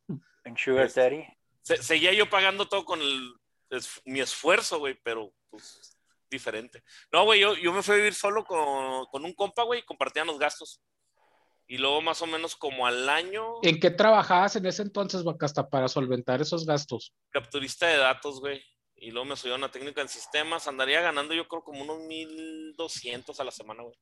En Sugar Daddy. se- seguía yo pagando todo con el, es- mi esfuerzo, güey, pero pues diferente. No, güey, yo, yo me fui a vivir solo con, con un compa, güey, y compartían los gastos. Y luego más o menos como al año, ¿En qué trabajabas en ese entonces, Bacasta, para solventar esos gastos? capturista de datos, güey. Y luego me subieron a técnica en sistemas. Andaría ganando yo creo como unos 1200 a la semana, güey.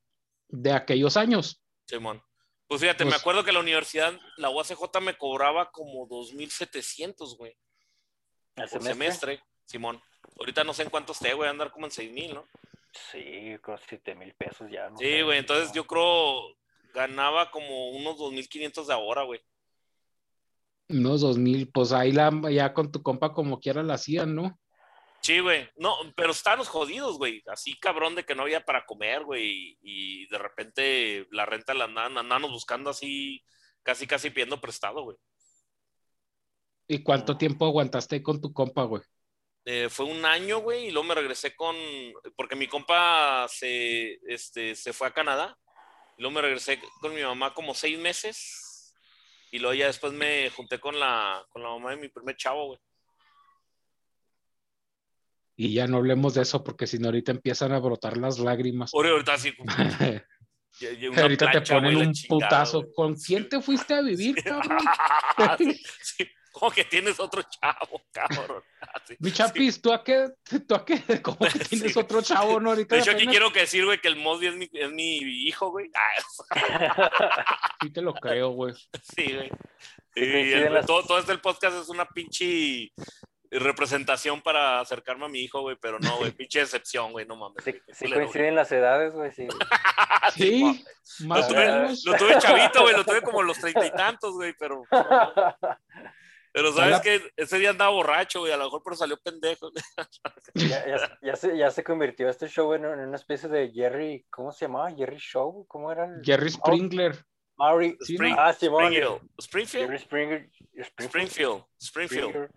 De aquellos años. Simón. Pues fíjate, me Pues- acuerdo que la universidad, la UACJ me cobraba como 2700, güey, ¿Al por semestre? semestre, Simón. Ahorita no sé en cuánto esté, güey, andar como en 6000, ¿no? Sí, con 7 mil pesos ya. no Sí, güey, entonces yo creo ganaba como unos 2500 de ahora, güey. Unos dos mil, pues ahí la, ya con tu compa como quiera la hacían, ¿no? Sí, güey. No, pero estábamos jodidos, güey. Así cabrón de que no había para comer, güey. Y de repente la renta la andaban, andábamos buscando así, casi, casi pidiendo prestado, güey. ¿Y cuánto tiempo aguantaste con tu compa, güey? eh, fue un año, güey, y luego me regresé con, porque mi compa se, este, se fue a Canadá, y luego me regresé con mi mamá como seis meses, y luego ya después me junté con la, con la mamá de mi primer chavo, güey. Y ya no hablemos de eso porque si no ahorita empiezan a brotar las lágrimas. Ahorita sí, *laughs* ahorita te ponen un chingada, putazo. güey. ¿Con quién te fuiste a vivir, cabrón? *laughs* *laughs* Sí, sí, Como que tienes otro chavo, cabrón. Así, Mi sí. chapis, ¿tú a qué? ¿Tú a qué? ¿Cómo que tienes Sí. otro chavo, no? Ahorita De hecho, aquí apenas- quiero que decir, güey, que el Mosby es mi, es mi hijo, güey. Ah, Sí te lo creo, güey. sí, güey. Sí, Y coinciden el- las- todo, todo este podcast es una pinche representación para acercarme a mi hijo, güey, pero no, güey, *laughs* pinche decepción, güey, no mames. Sí, sí coinciden las edades, güey, sí. *laughs* Sí, más Lo tuve, menos. lo tuve chavito, güey, lo tuve *laughs* como los treinta y tantos, güey, pero, pero sabes que ese día andaba borracho, güey, a lo mejor pero salió pendejo. ya, ya- ya se, ya se convirtió este show en, en una especie de Jerry, ¿cómo se llamaba? Jerry Show, ¿cómo era? el- Jerry Springler. Maury. Sí, Spring- Ah, Simón. Springfield, Springfield, Jerry Springer. Springfield. Springfield, Springfield.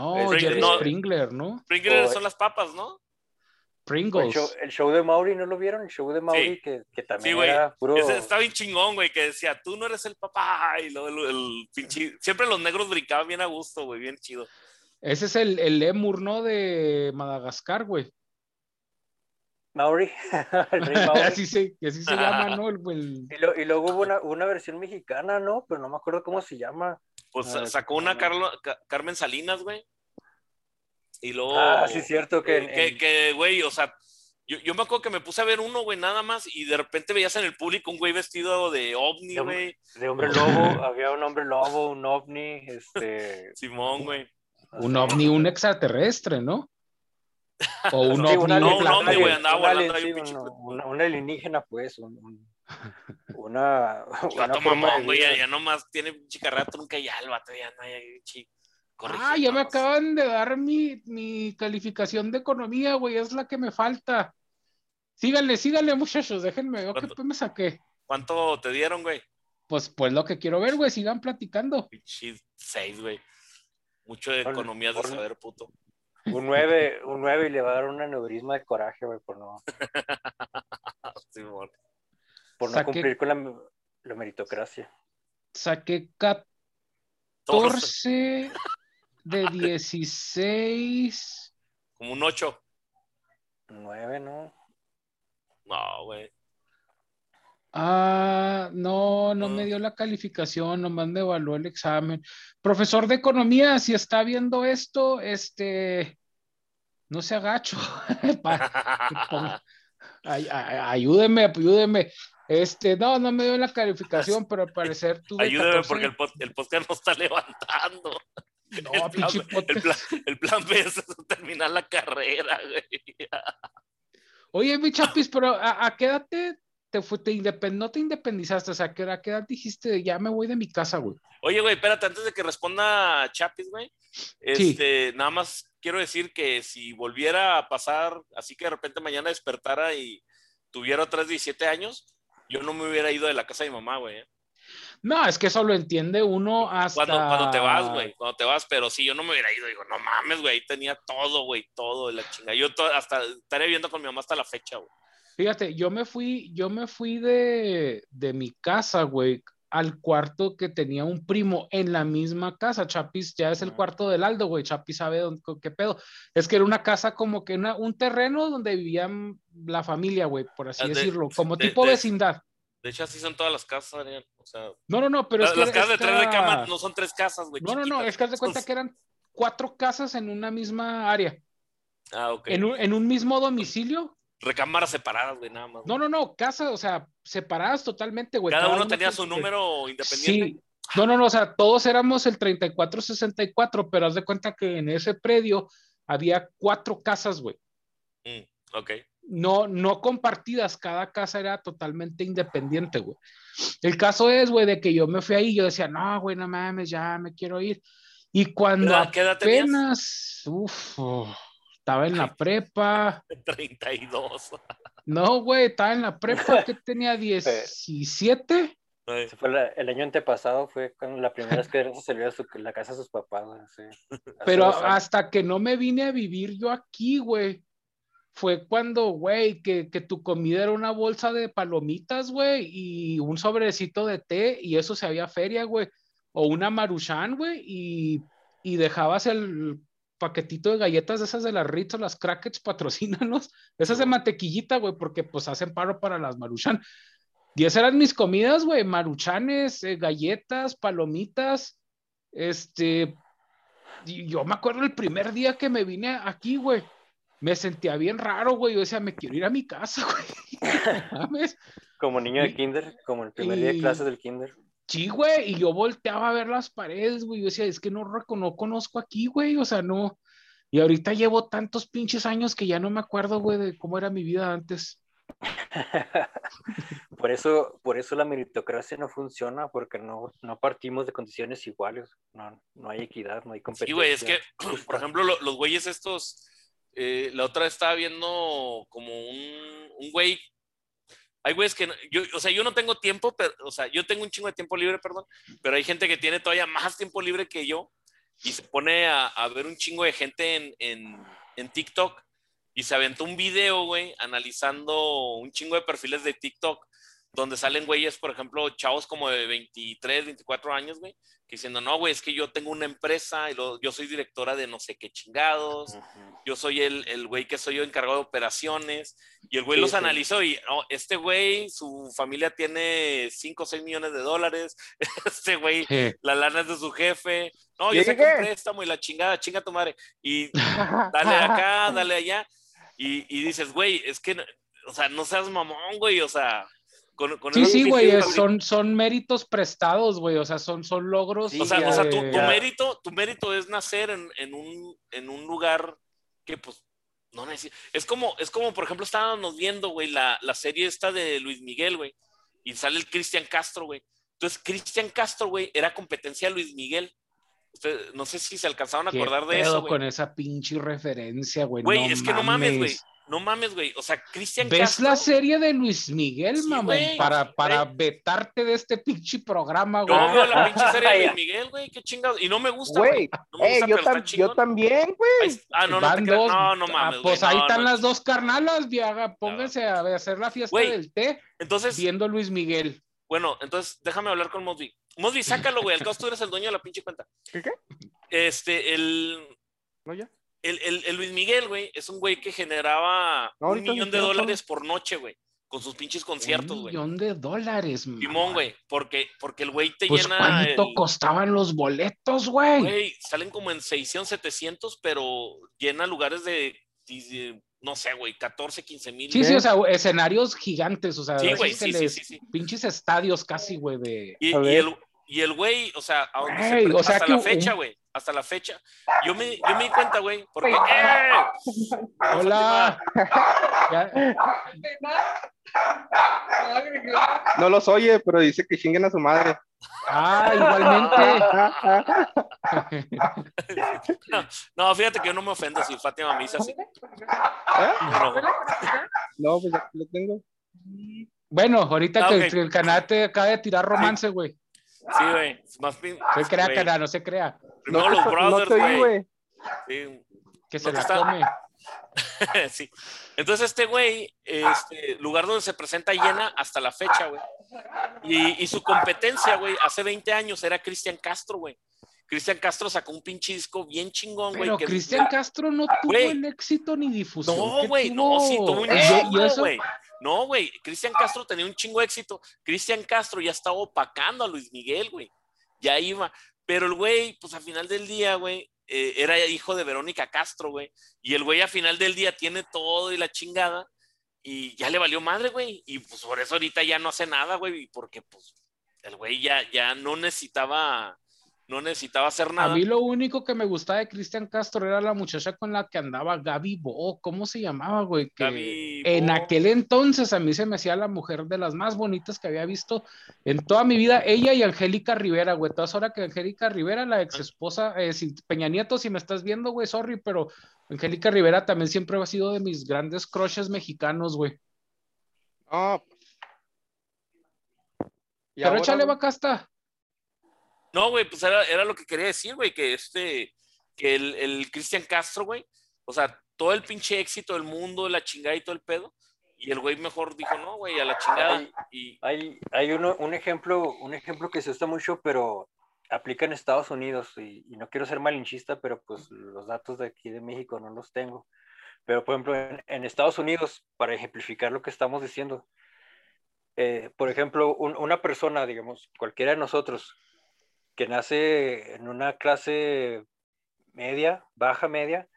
No, Springler, Jerry no. Springler, ¿no? Springfield Oh, son las papas, ¿no? El Pringles. show, el show de Maury, ¿no lo vieron? El show de Maury Sí. que, que Sí, también güey. era puro... Ese está bien chingón, güey, que decía, tú no eres el papá. Y luego el, el pinche. Siempre los negros brincaban bien a gusto, güey, bien chido. Ese es el, el lemur, ¿no? De Madagascar, güey. Maury. *laughs* el rey *laughs* Maury. así se, así se llama, ¿no? El, el- Y, lo- y luego hubo una, una versión mexicana, ¿no? Pero no me acuerdo cómo se llama. Pues Ah, sacó una. Carlo- Carmen Salinas, güey. Y luego. Ah, sí, es cierto que... eh, en- que, en- que, güey, o sea, yo, yo me acuerdo que me puse a ver uno, güey, nada más, y de repente veías en el público un güey vestido de ovni, De- güey. De hombre lobo, había un hombre lobo, un ovni, este... Simón, güey. un ovni, un extraterrestre, ¿no? O un Sí, ovni, no, un ovni, güey, andaba volando ahí un pinche- un, alienígena, pues, un- un- *laughs* una, una Vato forma mamón, güey, ya, ya nomás tiene pinche carrera trunca y ya el vato ya no hay Ah, ya me acaban de dar mi, mi calificación de economía, güey, es la que me falta. Síganle, síganle, muchachos, déjenme ver qué me saqué. ¿Cuánto te dieron, güey? Pues, pues lo que quiero ver, güey, sigan platicando. Pinche seis, güey. Mucho de economías de saber, puto. Un 9, un 9 y le va a dar un aneurisma de coraje, güey, por no, *laughs* Simón. por no Saqué- cumplir con la, la meritocracia. Saqué Todos 14 de 16. como un ocho. 9, ¿no? No, güey. Ah, no, no me dio la calificación, nomás me evaluó el examen. Profesor de economía, si está viendo esto, este, no se agacho. *laughs* Pa- ay- ay- ayúdeme, ayúdeme. Este, no, no me dio la calificación, *laughs* pero al parecer tuve Ayúdame 14. porque el, pod- el podcast no está levantando. *laughs* No, el, plan, el, plan, el plan B es terminar la carrera, güey. Oye, mi chapis, pero ¿a, a qué edad te, te, fue- te independ- no te independizaste? O sea, ¿a qué, a qué edad dijiste, ya me voy de mi casa, güey? Oye, güey, espérate, antes de que responda Chapis, güey. Este, nada más quiero decir que si volviera a pasar, así que de repente mañana despertara y tuviera otras 17 años, yo no me hubiera ido de la casa de mi mamá, güey. ¿eh? No, es que eso lo entiende uno hasta... Cuando, cuando te vas, güey, cuando te vas, pero si yo no me hubiera ido, digo, no mames, güey, ahí tenía todo, güey, todo, la chinga. Yo to- hasta estaré viviendo con mi mamá hasta la fecha, güey. Fíjate, yo me fui, yo me fui de, de mi casa, güey, al cuarto que tenía un primo en la misma casa. Chapis ya es el cuarto del Aldo, güey. Chapis sabe dónde, qué pedo. Es que era una casa como que una- un terreno donde vivían la familia, güey, por así Ah, de- decirlo, como de- tipo de- vecindad. De hecho, así son todas las casas, Adrián. O sea, No, no, no, pero las, es que las casas de tres esta- recámaras no son tres casas, güey. No, no, no, es que haz de cuenta que eran cuatro casas en una misma área, Ah, ok. en, un, en un mismo domicilio. Recámaras separadas, güey, nada más. No, no, no, casas, o sea, separadas totalmente, güey. Cada uno tenía su número independiente. Sí. No, no, no, o sea, todos éramos el 3464, pero haz de cuenta que en ese predio había cuatro casas, güey. Mm, ok. No, no compartidas, cada casa era totalmente independiente, güey. El caso es, güey, de que yo me fui ahí yo decía, no, güey, no mames, ya me quiero ir. Y ¿Qué cuando qué edad apenas, uff, estaba en la prepa, *laughs* 32. no, güey, estaba en la prepa que tenía *laughs* 17, Ay, Ese fue la- el año antepasado fue cuando la primera vez que salió a su- la casa de sus papás. güey, sí. Pero hasta que no me vine a vivir yo aquí, güey, fue cuando, güey, que, que tu comida era una bolsa de palomitas, güey, y un sobrecito de té, y eso se había feria, güey, o una maruchan, güey, y, y dejabas el paquetito de galletas esas de las Ritz o las Crackers, *laughs* patrocínanos, esas de mantequillita, güey, porque pues hacen paro para las maruchan. Y esas eran mis comidas, güey, maruchanes, eh, galletas, palomitas, este, y yo me acuerdo el primer día que me vine aquí, güey. Me sentía bien raro, güey. Yo decía, me quiero ir a mi casa, *laughs* güey. Como niño de y- kinder, como el primer día de clases del kinder. Sí, güey. Y yo volteaba a ver las paredes, güey. Yo decía, es que no, no conozco aquí, güey. O sea, no. Y ahorita llevo tantos pinches años que ya no me acuerdo, güey, de cómo era mi vida antes. *laughs* Por eso, por eso la meritocracia no funciona, porque no, no partimos de condiciones iguales. No, no hay equidad, no hay Sí, competencia. güey, es que, *clears throat* por ejemplo, lo- los güeyes estos, eh, la otra vez estaba viendo como un, un güey, hay güeyes que, yo, o sea, yo no tengo tiempo, pero, o sea, yo tengo un chingo de tiempo libre, perdón, pero hay gente que tiene todavía más tiempo libre que yo y se pone a, a ver un chingo de gente en, en, en TikTok y se aventó un video, güey, analizando un chingo de perfiles de TikTok donde salen güeyes, por ejemplo, chavos como de 23, 24 años, güey, que diciendo, no, güey, es que yo tengo una empresa y lo- yo soy directora de no sé qué chingados, Ujú. yo soy el, el güey que soy yo encargado de operaciones, y el güey Sí, los sí. analizó y, no, este güey, su familia tiene 5 o 6 millones de dólares, *laughs* este güey, Sí. la lana es de su jefe, no, yo saqué un préstamo y la chingada, chinga tu madre, y *laughs* dale acá, dale allá, y, y dices, güey, es que, o sea, no seas mamón, güey, o sea, con, con Sí, sí, güey, son, son méritos prestados, güey, o sea, son, son logros. Sí, O sea, ya, o sea, tu, mérito, tu mérito es nacer en, en un, en un lugar que, pues, no necesita. Es como, es como, por ejemplo, estábamos viendo, güey, la, la serie esta de Luis Miguel, güey, y sale el Cristian Castro, güey. Entonces, Cristian Castro, güey, era competencia de Luis Miguel. Usted- no sé si se alcanzaron a ¿Qué acordar de eso, con esa pinche referencia, güey. Güey, no es que no mames, güey. No mames, güey. O sea, Cristian ¿Ves Castro. la serie de Luis Miguel, Sí, mamón? güey, para, para güey. vetarte de este pinche programa, güey. Yo veo la pinche *laughs* serie de Luis Miguel, güey. Qué chingados. Y no me gusta, güey. No me eh, yo, tam- también, güey. Ah, no, no te dos- No, no ah, mames. pues güey, ahí no, están no. las dos carnalas, viaga. Pónganse a hacer la fiesta del té Entonces, viendo Luis Miguel. Bueno, entonces déjame hablar con Mosby. Mosby, sácalo, güey. Al caso tú eres el dueño de la pinche cuenta. ¿Qué, qué? Este, el, No, ya. El, el- el Luis Miguel, güey, es un güey que generaba No, un millón de dólares por noche, güey. Con sus pinches conciertos, Un güey. millón de dólares, Simón, mamón. güey. Porque, porque el güey te Pues llena. cuánto el- costaban los boletos, güey. Güey, salen como en 600, 700, pero llena lugares de, de- no sé, güey, 14, 15 mil. Sí, sí, o sea, escenarios gigantes, o sea, Sí, güey, sí, sí, les- sí, sí. pinches estadios casi, güey, de... Y, el, y el güey, o sea, a donde se Güey, pre- o sea hasta que la un- fecha, güey, hasta la fecha. Yo me, yo me di cuenta, güey, porque... ¡Eh! Hola. Ya- No los oye, pero dice que chinguen a su madre. Ah, igualmente. *laughs* No, fíjate que yo no me ofendo si Fátima me dice así. ¿Eh? Pero, No, pues aquí lo tengo. bueno, ahorita Ah, que, que el canal te acaba de tirar romance, güey. sí, güey. Más. Se crea, canal, no se crea. Primero no, los brothers, güey. Sí, Que se la está- come. *laughs* sí. Entonces este güey, este lugar donde se presenta llena hasta la fecha, güey. Y, y su competencia, güey, hace 20 años era Cristian Castro, güey. Cristian Castro sacó un pinche disco bien chingón, güey. Pero que- Cristian Castro no tuvo Güey. el éxito ni difusión. No, güey, no, sí, tuvo un eso- güey. No, güey, Cristian Castro tenía un chingo de éxito. Cristian Castro ya estaba opacando a Luis Miguel, güey. Ya iba. Pero el güey, pues al final del día, güey, eh, era hijo de Verónica Castro, güey. Y el güey al final del día tiene todo y la chingada. Y ya le valió madre, güey. Y pues por eso ahorita ya no hace nada, güey. Porque pues el güey ya, ya no necesitaba, no necesitaba hacer A nada. mí lo único que me gustaba de Cristian Castro era la muchacha con la que andaba Gaby Bo, ¿cómo se llamaba, güey? Que Gaby en Bo. aquel entonces a mí se me hacía la mujer de las más bonitas que había visto en toda mi vida, ella y Angélica Rivera, güey. Todas horas que Angélica Rivera, la ex esposa, eh, si- Peña Nieto, si me estás viendo, güey, sorry, pero Angélica Rivera también siempre ha sido de mis grandes crushes mexicanos, güey. No, Y Pero ahora, échale bacasta. No, güey, pues era, era lo que quería decir, güey, que este, que el, el Cristian Castro, güey, o sea, todo el pinche éxito del mundo, la chingada y todo el pedo, y el güey mejor dijo, no, güey, a la chingada, Ay. y Hay, hay uno, un, ejemplo, un ejemplo que se usa mucho, pero aplica en Estados Unidos, y, y no quiero ser malinchista, pero pues los datos de aquí de México no los tengo. Pero, por ejemplo, en, en Estados Unidos, para ejemplificar lo que estamos diciendo, eh, por ejemplo, un- una persona, digamos, cualquiera de nosotros, que nace en una clase media, baja media,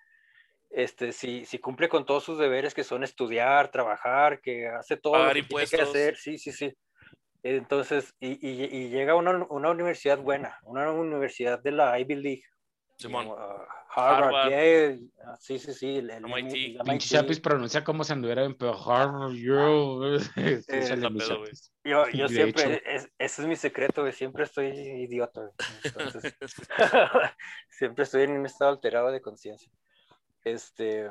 este, si, si cumple con todos sus deberes, que son estudiar, trabajar, que hace todo Pagar lo que tiene que impuestos. hacer, sí, sí, sí. Entonces, y, y- y llega a una, una universidad buena, una universidad de la Ivy League, Simón, como, ah, Harvard, Harvard. Yale, ah, sí, sí, sí, el, el- MIT. el MIT. Chapis pronuncia como si anduviera en Pearl Harbor, yo. Échale, *laughs* está mi pedo. Yo, yo siempre, es- ese es mi secreto, güey, siempre estoy idiota, güey. Entonces, *laughs* *laughs* siempre estoy en un estado alterado de conciencia. Este,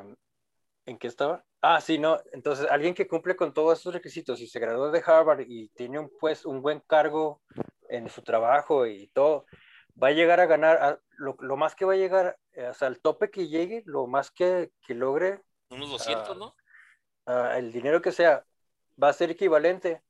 ¿en qué estaba? Ah, sí, no, entonces alguien que cumple con todos esos requisitos y se graduó de Harvard y tiene un, pues, un buen cargo en su trabajo y todo, va a llegar a ganar, a- lo, lo más que va a llegar, eh, o sea, el tope que llegue, lo más que, que logre unos 200, Ah, ¿no? ah, el dinero que sea va a ser equivalente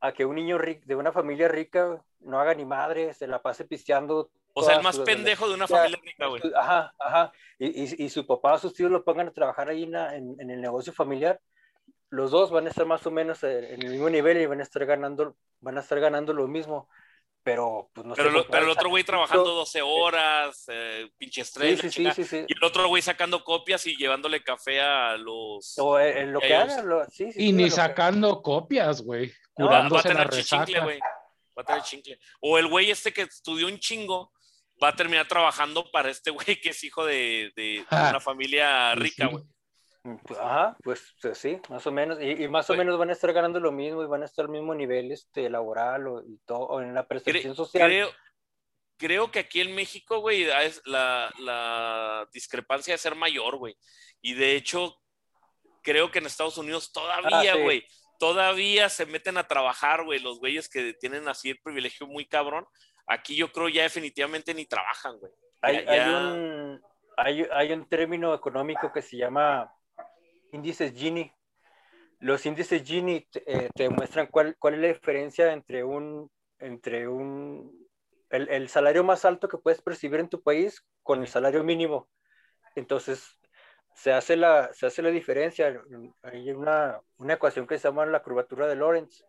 a que un niño de una familia rica no haga ni madre, se la pase pisteando. O sea, el más pendejo de una familia rica, güey. Ajá, ajá. Y, y- y su papá, sus tíos lo pongan a trabajar ahí en- en el negocio familiar. Los dos van a estar más o menos eh, en el mismo nivel y van a estar ganando, van a estar ganando lo mismo. Pero, pues no Pero, sé. lo- comprar pero el otro güey trabajando sacrificio. 12 horas, eh, pinche estrés, Sí, la sí, sí, chingada. sí, sí. y el otro güey sacando copias y llevándole café a los... O eh, en lo que hagan, lo- sí, sí, Y ni lo que- sacando copias, güey. No, va a Curándose la tener chichincle, resaca. güey. Va a tener chincle. O el güey este que estudió un chingo va a terminar trabajando para este güey que es hijo de, de- de Ah, una familia rica, sí. güey. Pues, Ajá, pues, pues sí, más o menos. Y, y más o Güey. menos van a estar ganando lo mismo y van a estar al mismo nivel este, laboral o, y todo, o en la Cre- percepción social. creo, creo que aquí en México, güey, es la, la discrepancia de ser mayor, güey. Y de hecho, creo que en Estados Unidos todavía, Ah, sí. güey, todavía se meten a trabajar, güey, los güeyes que tienen así el privilegio muy cabrón. Aquí yo creo ya definitivamente ni trabajan, güey. Hay, Ya- hay un, hay, hay un término económico que se llama índices Gini. Los índices Gini eh, te muestran cuál, cuál es la diferencia entre un, entre un, el, salario más alto que puedes percibir en tu país con el salario mínimo. Entonces, se hace la, se hace la diferencia. Hay una, una ecuación que se llama la curvatura de Lorentz.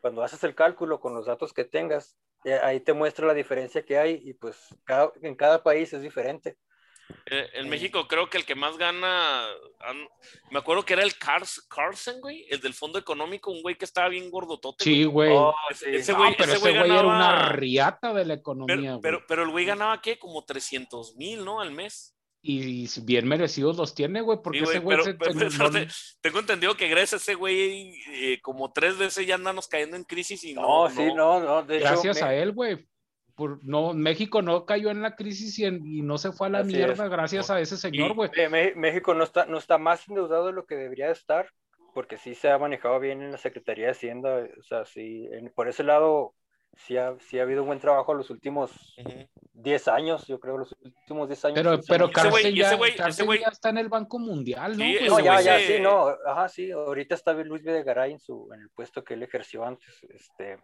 Cuando haces el cálculo con los datos que tengas, eh, ahí te muestra la diferencia que hay y pues en cada país es diferente. Eh, en Sí. México creo que el que más gana, an- me acuerdo que era el Cars, Carson, güey, el del Fondo Económico, un güey que estaba bien gordotote. Sí, güey. güey. Oh, Ese- sí. ese No, güey- pero ese ese güey güey era una riata de la economía, Pero, güey. pero, pero el güey ganaba, ¿qué? Como 300 mil, ¿no? Al mes. Y bien merecidos los tiene, güey, porque Sí, güey, ese güey pero, se- pero- se- pero no- te- tengo entendido que gracias a ese güey, eh, como tres veces ya andamos cayendo en crisis y no. No, sí, no, no. De hecho, gracias me- a él, güey. Por, no, México no cayó en la crisis y, en- y no se fue a la Así mierda es. gracias a ese señor, güey. México no está, no está más endeudado de lo que debería estar, porque sí se ha manejado bien en la Secretaría de Hacienda. O sea, sí, en- por ese lado sí ha, sí ha habido un buen trabajo los últimos Ujú. 10 años, yo creo, los últimos 10 años. Pero, pero han- Ese güey- Cárcel, ya, Cárcel ya está en el Banco Mundial, ¿no? Sí? No, ya, ya, se- sí, no, ajá, sí, ahorita está Luis Videgaray en su, en el puesto que él ejerció antes, este,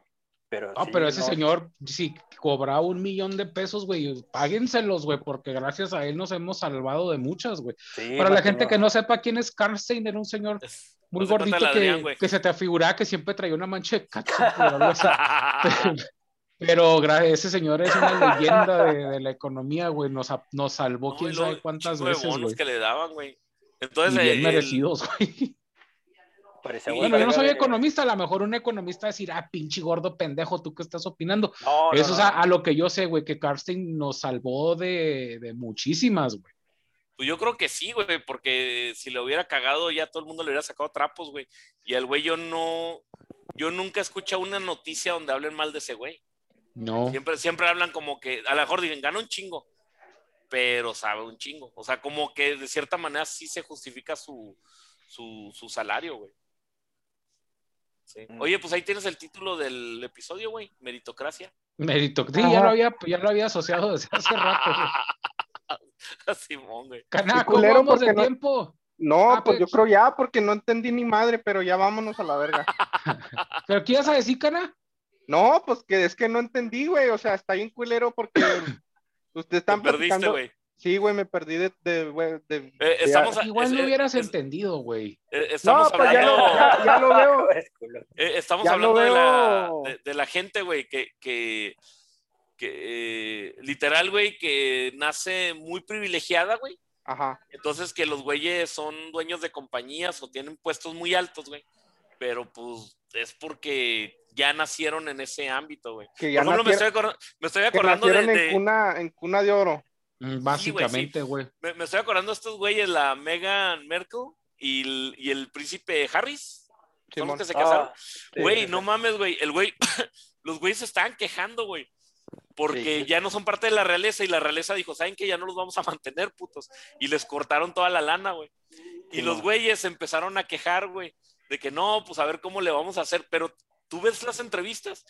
pero No, sí, pero ese no, señor, si cobraba un millón de pesos, güey, páguenselos, güey, porque gracias a él nos hemos salvado de muchas, güey. sí, Para la gente no. que no sepa quién es Karstein, era un señor Es- muy gordito que, Adrián, güey. que se te afiguraba que siempre traía una mancha de ketchup. *laughs* Pero ese señor es una leyenda de, de la economía, güey. Nos, nos salvó No, quién sabe cuántas veces, bonos güey. que le daban, güey. Y Entonces, bien el- merecidos, güey. Bueno, yo no soy economista, a lo mejor un economista va a decir, ah, pinche gordo pendejo, ¿tú qué estás opinando? No, Eso no, es a, no. a lo que yo sé, güey, que Karstein nos salvó de, de muchísimas, güey. Pues yo creo que sí, güey, porque si le hubiera cagado ya todo el mundo le hubiera sacado trapos, güey. Y el güey yo no, yo nunca he escuchado una noticia donde hablen mal de ese güey. No. Siempre, siempre hablan como que, a lo mejor digan, gana un chingo, pero sabe un chingo. O sea, como que de cierta manera sí se justifica su, su, su salario, güey. Sí. Oye, pues ahí tienes el título del episodio, güey. Meritocracia. Meritocracia. Sí, ya lo, había, ya lo había asociado desde *laughs* hace rato. *laughs* Simón, güey. Caná, ¿cómo vamos de no... tiempo? No, ah, pues yo creo ya, porque no entendí ni madre, pero ya vámonos a la verga. *laughs* ¿Pero qué ibas a decir, Cana? No, pues que es que no entendí, güey. O sea, está bien culero porque *coughs* ustedes están Te perdiste, güey. Sí, güey, me perdí de... de, de, eh, estamos a, Igual es, no hubieras es, entendido, güey. Eh, estamos no, pues hablando... ya, lo, ya, ya, lo veo. *laughs* Eh, estamos Ya hablando de la, veo. de, de la gente, güey, que, que, que eh, literal, güey, que nace muy privilegiada, güey. Ajá. Entonces que los güeyes son dueños de compañías o tienen puestos muy altos, güey. Pero pues es porque ya nacieron en ese ámbito, güey. Que ya Por ejemplo, me estoy, nacieron, acor- me estoy que acordando de, nacieron de- en, cuna, en cuna de oro. Mm, Básicamente, güey. me, me estoy acordando de estos güeyes, la Meghan Merkel y el, y el príncipe Harris. Son los que se casaron. Ah, sí, Güey, no sí. mames, güey. El güey, *coughs* los güeyes se estaban quejando, güey. Porque Sí. ya no son parte de la realeza y la realeza dijo, ¿saben que Ya no los vamos a mantener, putos. Y les cortaron toda la lana, güey. Y Sí, los no. güeyes empezaron a quejar, güey, de que no, pues a ver cómo le vamos a hacer. Pero tú ves las entrevistas.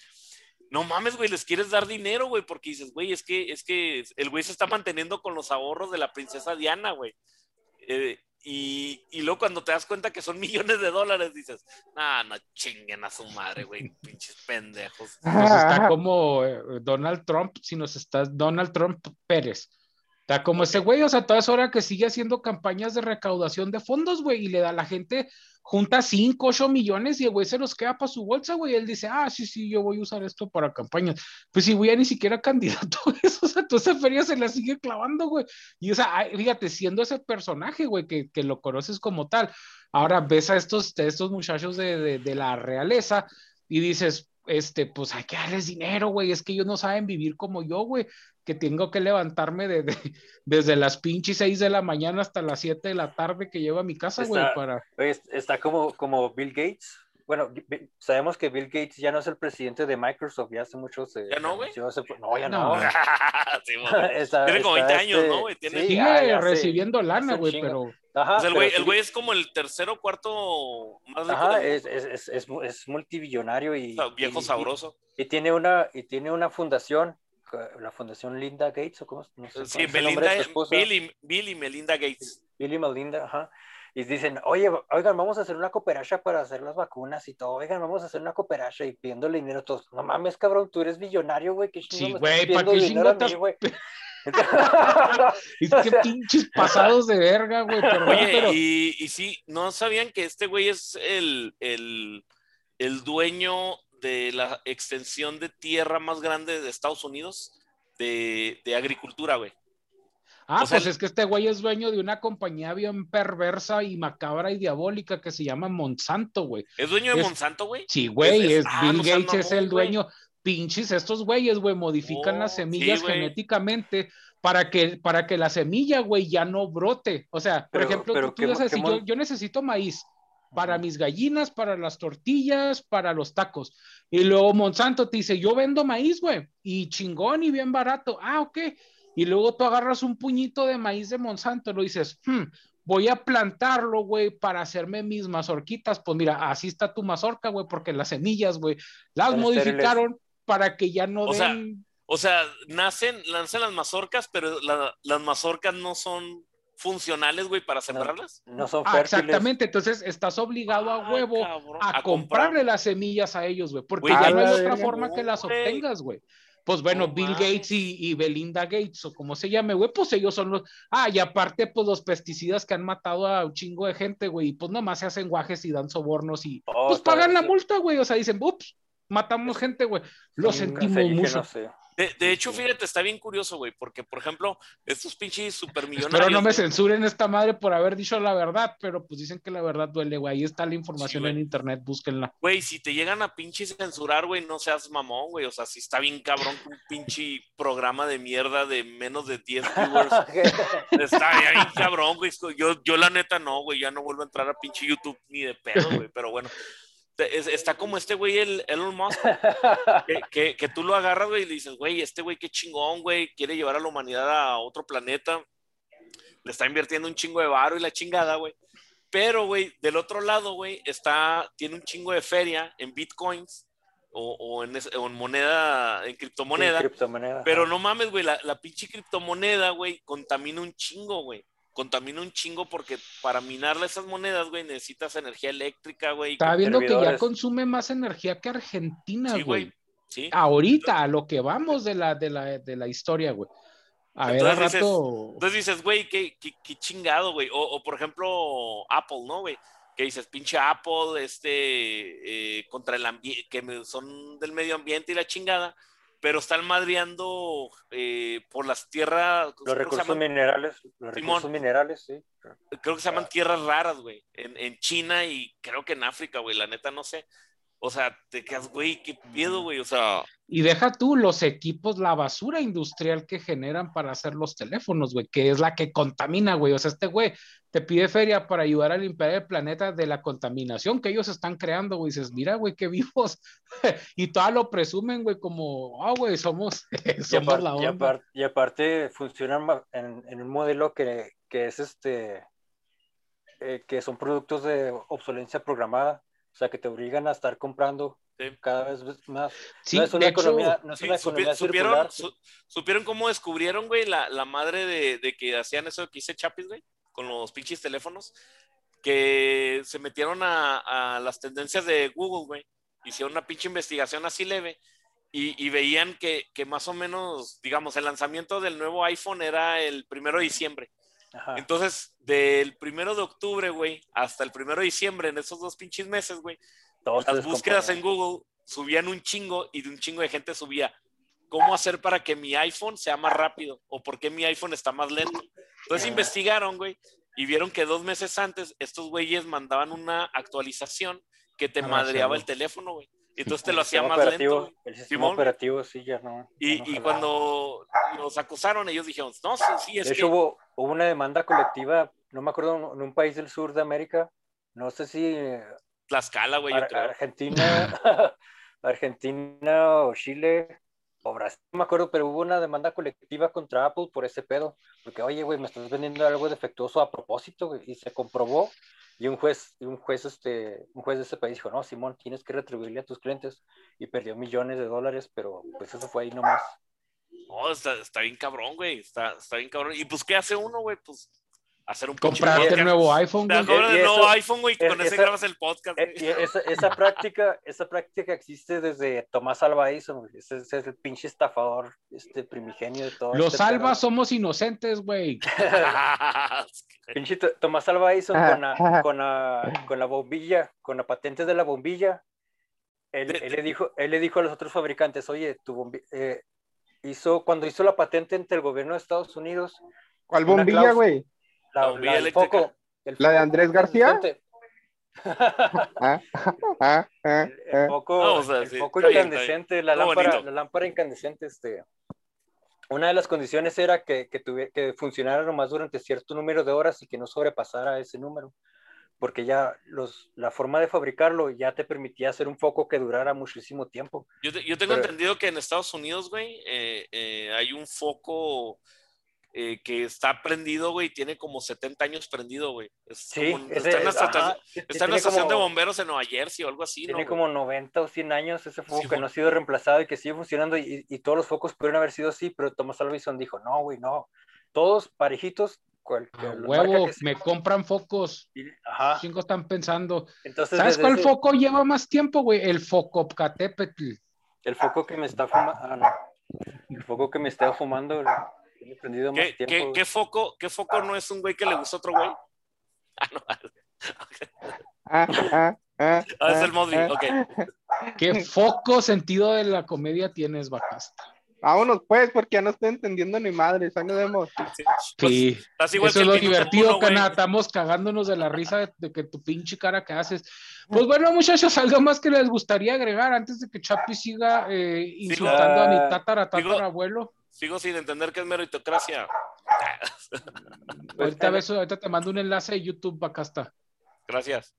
No mames, güey, les quieres dar dinero, güey, porque dices, güey, es que, es que el güey se está manteniendo con los ahorros de la princesa Diana, güey. Eh, y, y luego cuando te das cuenta que son *laughs* millones de dólares, dices, nah, no chinguen a su madre, güey, pinches pendejos. *laughs* Pues está como eh, Donald Trump, si nos estás, Donald Trump Pérez. Está como ese güey, o sea, toda esa hora que sigue haciendo campañas de recaudación de fondos, güey, y le da a la gente, junta 5, 8 millones y el güey se los queda para su bolsa, güey. Él dice, ah, sí, sí, yo voy a usar esto para campañas. Pues si güey, ya ni siquiera candidato es, *laughs* o sea, toda esa feria se la sigue clavando, güey. Y o sea, fíjate, siendo ese personaje, güey, que, que lo conoces como tal, ahora ves a estos, estos muchachos de, de la realeza y dices, este, pues hay que darles dinero, güey, es que ellos no saben vivir como yo, güey, que tengo que levantarme de, de- *laughs* desde las pinches 6 de la mañana hasta las 7 de la tarde que llevo a mi casa, güey, para... Está como, como Bill Gates. Bueno, sabemos que Bill Gates ya no es el presidente de Microsoft, ya hace muchos. eh, ¿Ya no, güey? No, ya No. no. *laughs* Sí, güey. *laughs* Está- Tiene como está 20 años, este- ¿no, güey? Tiene- sí, Sigue ah, ya recibiendo lana, güey, pero... Ajá, O sea, el güey, es como el tercero o cuarto más rico Ajá, es, es, es, es, es multibillonario y, o sea, viejo y- sabroso. Y, y tiene una, y tiene una fundación, la fundación Linda Gates, o cómo no sé, Sí, cuál es el nombre Melinda, de su esposa. Bill y, Bill y Melinda Gates. Bill y Melinda, ajá. Y dicen, oye, oigan, vamos a hacer una cooperacha para hacer las vacunas y todo. Oigan, vamos a hacer una cooperacha y pidiéndole dinero a todos. No mames, cabrón, tú eres billonario, güey. ¿Qué chingo Sí, güey, estás ¿pa' pidiendo qué dinero a chingo mí, güey? *laughs* Es *laughs* que pinches pasados de verga, güey, perdón, Oye, pero... y, y sí, ¿no sabían que este güey es el, el, el dueño de la extensión de tierra más grande de Estados Unidos? De, de agricultura, güey. Ah, o sea, pues es que este güey es dueño de una compañía bien perversa y macabra y diabólica que se llama Monsanto, güey. ¿Es dueño de Es- Monsanto, güey? Sí, güey, Es- ah, Bill no Gates es el dueño. Pinches, estos güeyes, güey, modifican Oh, las semillas sí, güey. genéticamente para que, para que la semilla, güey, ya no brote. O sea, por Pero- ejemplo, pero tú, qué qué decir, yo, yo necesito maíz para mis gallinas, para las tortillas, para los tacos. Y luego Monsanto te dice, yo vendo maíz, güey, y chingón y bien barato. Ah, ok. Y luego tú agarras un puñito de maíz de Monsanto y lo dices, "Hmm, voy a plantarlo, güey, para hacerme mis mazorquitas. Pues mira, así está tu mazorca, güey, porque las semillas, güey, las Están modificaron para que ya no O sea, den... O sea, nacen, nacen las mazorcas, pero la- las mazorcas no son funcionales, güey, para sembrarlas. No son Ah, exactamente, entonces estás obligado a Ah, huevo cabrón, a, comprar. comprarle las semillas a ellos, güey, porque ya no hay la otra forma que las obtengas, güey. Pues bueno, No Bill. Gates y, y Belinda Gates, o como se llame, güey, pues ellos son los. Ah, y aparte, pues los pesticidas que han matado a un chingo de gente, güey, y pues nomás se hacen guajes y dan sobornos y Oh, pues pagan la multa, güey, o sea, dicen, ups, matamos gente, güey. Lo Sí, sentimos mucho. no sé. De, de hecho, fíjate, está bien curioso, güey, porque, por ejemplo, estos pinches supermillonarios. Espero no me censuren esta madre por haber dicho la verdad, pero pues dicen que la verdad duele, güey. Ahí está la información en internet, búsquenla. Güey, si te llegan a pinche censurar, güey, no seas mamón, güey. O sea, si está bien cabrón que un pinche programa de mierda de menos de 10 viewers. *laughs* Está bien cabrón, güey. Yo, yo la neta no, güey. Ya no vuelvo a entrar a pinche YouTube ni de pedo, güey. Pero bueno. Está como este güey, el Elon Musk, *laughs* que, que, que tú lo agarras, güey, y le dices, güey, este güey qué chingón, güey, quiere llevar a la humanidad a otro planeta. Le está invirtiendo un chingo de varo y la chingada, güey. Pero, güey, del otro lado, güey, está, tiene un chingo de feria en bitcoins o, o en, o en moneda, en criptomoneda. Sí, criptomoneda. Pero no mames, güey, la, la pinche criptomoneda, güey, contamina un chingo, güey. Contamina un chingo porque para minarle esas monedas, güey, necesitas energía eléctrica, güey. Estaba viendo que ya consume más energía que Argentina, Sí, güey. Sí. Ahorita, a lo que vamos de la, de la, de la historia, güey. A ver, dices- rato. Entonces dices, güey, qué, qué, qué chingado, güey. O, o, por ejemplo, Apple, ¿no, güey? Que dices, pinche Apple, este, eh, contra el ambiente, que son del medio ambiente y la chingada, pero están madreando eh, por las tierras, Los recursos llaman- minerales, los Simón. recursos minerales, sí. creo que se llaman tierras raras, güey, en, en China y creo que en África, güey, la neta no sé. O sea, te quedas, güey, qué miedo, güey, o sea, Y deja tú los equipos, la basura industrial que generan para hacer los teléfonos, güey, que es la que contamina, güey. O sea, este güey te pide feria para ayudar a limpiar el planeta de la contaminación que ellos están creando, güey. Dices, mira, güey, qué vivos. *laughs* y todo lo presumen, güey, como, ah, güey, somos, *laughs* Y, somos apar- la y onda. apar- y aparte funcionan en, en un modelo que, que es este, eh, que son productos de obsolencia programada, o sea, que te obligan a estar comprando Sí. cada vez más. Sí, no es una hecho, economía, no es Sí, una supi- economía supieron, circular. su- supieron cómo descubrieron, güey, la, la madre de, de que hacían eso que hice Chapis, güey, con los pinches teléfonos, que se metieron a, a las tendencias de Google, güey, hicieron una pinche investigación así leve y, y veían que, que más o menos, digamos, el lanzamiento del nuevo iPhone era el primero de diciembre. Ajá. Entonces, del primero de octubre, güey, hasta el primero de diciembre, en esos dos pinches meses, güey, Todos las búsquedas en. Google subían un chingo y de un chingo de gente subía cómo hacer para que mi iPhone sea más rápido o por qué mi iPhone está más lento. Entonces investigaron, güey, y vieron que dos meses antes estos güeyes mandaban una actualización que te Ah, madreaba sí. el teléfono, güey. Y entonces te lo hacía más operativo- lento. El sistema Simón. operativo sí ya no. Y, no y cuando los acusaron, ellos dijeron, no, sí, sí, es De que... hecho, hubo, hubo una demanda colectiva, no me acuerdo, en un país del sur de América, no sé si Tlaxcala, güey, yo Ar- creo. Argentina, *laughs* Argentina o Chile o Brasil, no me acuerdo, pero hubo una demanda colectiva contra Apple por ese pedo, porque oye, güey, me estás vendiendo algo defectuoso a propósito, güey, y se comprobó y un juez, un juez, este, un juez de ese país dijo, no, Simón, tienes que retribuirle a tus clientes y perdió millones de dólares, pero pues eso fue ahí nomás. No, está, está bien cabrón, güey. Está, está bien cabrón. ¿Y pues qué hace uno, güey? Pues hacer un Comprarte el nuevo iPhone, Te de nuevo eso- iPhone, güey, es- con ese grabas el podcast, güey. y esa, esa práctica, esa práctica existe desde Tomás Alva Edison, güey. Ese, ese es el pinche estafador, este primigenio de todo. Los este salvas somos inocentes, güey. *laughs* Pinche To- Tomás Alva Edison con la, ajá. con, la, con la bombilla, con la patente de la bombilla. Él, le dijo, él le dijo a los otros fabricantes, oye, tu bombi- eh, hizo, cuando hizo la patente entre el gobierno de Estados Unidos, ¿Cuál bombilla, güey? La, La bombilla la- el eléctrica. foco, el ¿La de Andrés García? incandescente. *laughs* Ah, ah, ah, El, el ah. foco, No, o sea, el sí, foco bien, incandescente, la lámpara, la lámpara incandescente, este, una de las condiciones era que, que, tuviera, que funcionara nomás durante cierto número de horas y que no sobrepasara ese número, porque ya los, la forma de fabricarlo ya te permitía hacer un foco que durara muchísimo tiempo. Yo, te- yo tengo Pero- entendido que en Estados Unidos, güey, eh, eh, hay un foco eh, que está prendido, güey, tiene como 70 años prendido, güey. Es Sí, como- ese- está en la, ajá, estación- sí, está en tiene la estación de bomberos en Nueva Jersey o algo así, Tiene ¿no? como 90 o 100 años ese foco Sí, que bueno. no ha sido reemplazado y que sigue funcionando y, y todos los focos pudieron haber sido así, pero Thomas Alvison dijo, no, güey, no, todos parejitos, cual, A la marca huevo, que me compran focos. ajá, Chingos están pensando. entonces ¿Sabes cuál ese- foco lleva más tiempo, güey? El Focopcatépetl. el foco que me está fumando, ah, no, el foco que me está fumando, güey, tiene ¿Qué, tiempo. qué- güey. qué foco, ¿Qué foco no es un güey que le gusta a otro güey? Ah, no. Ah, ah, ah, Ah, *laughs* es ah, el Modri, ah. ok. ¿Qué foco sentido de la comedia tienes, Bacasta? Vámonos pues, porque ya no estoy entendiendo ni madres. Ahí nos vemos. Sí. Pues, Sí. Eso es lo divertido, cana. Estamos cagándonos de la risa de, de que tu pinche cara que haces. Pues bueno, muchachos, algo más que les gustaría agregar antes de que Chapi siga eh, insultando a mi Ah, tatara, digo- tatarabuelo. Sigo sin entender qué es meritocracia. Pues, ahorita, en- ves- ahorita te mando un enlace de YouTube, Bacasta. Gracias.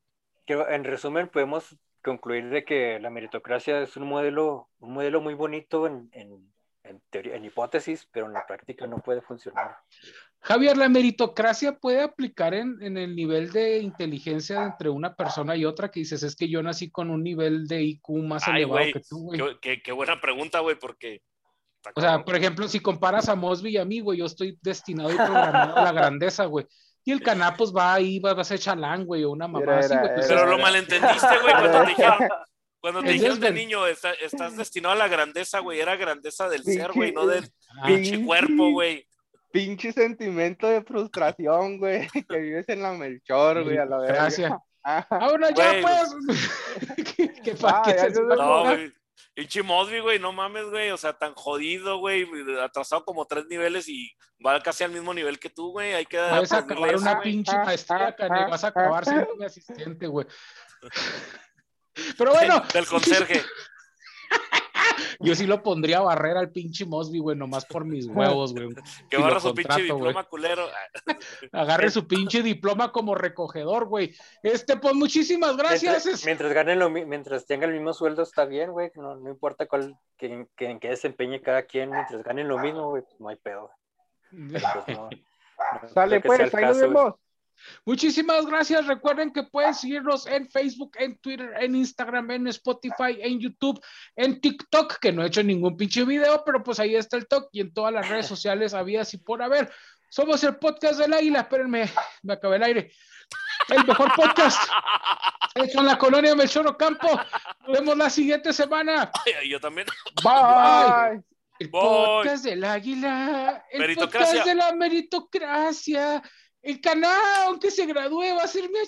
que en resumen podemos concluir de que la meritocracia es un modelo, un modelo muy bonito en, en- en teoría, en hipótesis, pero en la práctica no puede funcionar. Javier, ¿la meritocracia puede aplicar en, en, el nivel de inteligencia entre una persona y otra? Que dices, es que yo nací con un nivel de IQ más Ay, elevado que tú, güey. qué, qué- qué buena pregunta, güey, porque. O sea, por ejemplo, si comparas a Mosby y a mí, güey, yo estoy destinado y programado a la *laughs* grandeza, güey. Y el Caná, pues va ahí, va, va a ser chalán, güey, o una mamá Era, así, güey. pues, Pero era- lo malentendiste, güey, cuando te *laughs* dijeron. Cuando te dijeron de niño, está- estás destinado a la grandeza, güey. Era grandeza del ser, güey, no del Ah, pinche cuerpo, güey. Pinche sentimiento de frustración, güey, *laughs* que vives en la Melchor, güey, a la verga. Gracias. Ah, Ahora ya, pues. ¿Qué, qué pa- Ah, ya No, güey. Pinche Mosby, güey, no mames, güey. O sea, tan jodido, güey. Atrasado como tres niveles y va casi al mismo nivel que tú, güey. Hay que Vas a aplaudirle acabar eso, una güey. pinche Ah, maestría, ah, Cane, ah, vas a acabar ah, siendo mi asistente, güey. *laughs* Pero bueno, Del conserje. *laughs* *laughs* yo sí lo pondría a barrer al pinche Mosby, güey, nomás por mis huevos, güey. *laughs* Que barra su pinche güey. diploma culero. *laughs* Agarre su pinche diploma como recogedor, güey. Este, pues muchísimas gracias. Mientras, ganen lo mi- mientras tenga el mismo sueldo está bien, güey. No, no importa cuál, que, que- en qué desempeñe cada quien, mientras ganen lo mismo, güey, pues no hay pedo. Pues, no- no Sale pues, ahí nos güey. Muchísimas gracias. Recuerden que pueden seguirnos en Facebook, en Twitter, en Instagram, en Spotify, en YouTube, en TikTok, que no he hecho ningún pinche video, pero pues ahí está el TikTok y en todas las redes sociales había así por haber. Somos el podcast del águila. Espérenme, me acabé el aire. El mejor podcast hecho en la colonia Melchor Campo. Nos vemos la siguiente semana. Yo también. Bye. El Voy. podcast del águila. El podcast de la meritocracia. El canal, aunque se gradúe, va a ser mi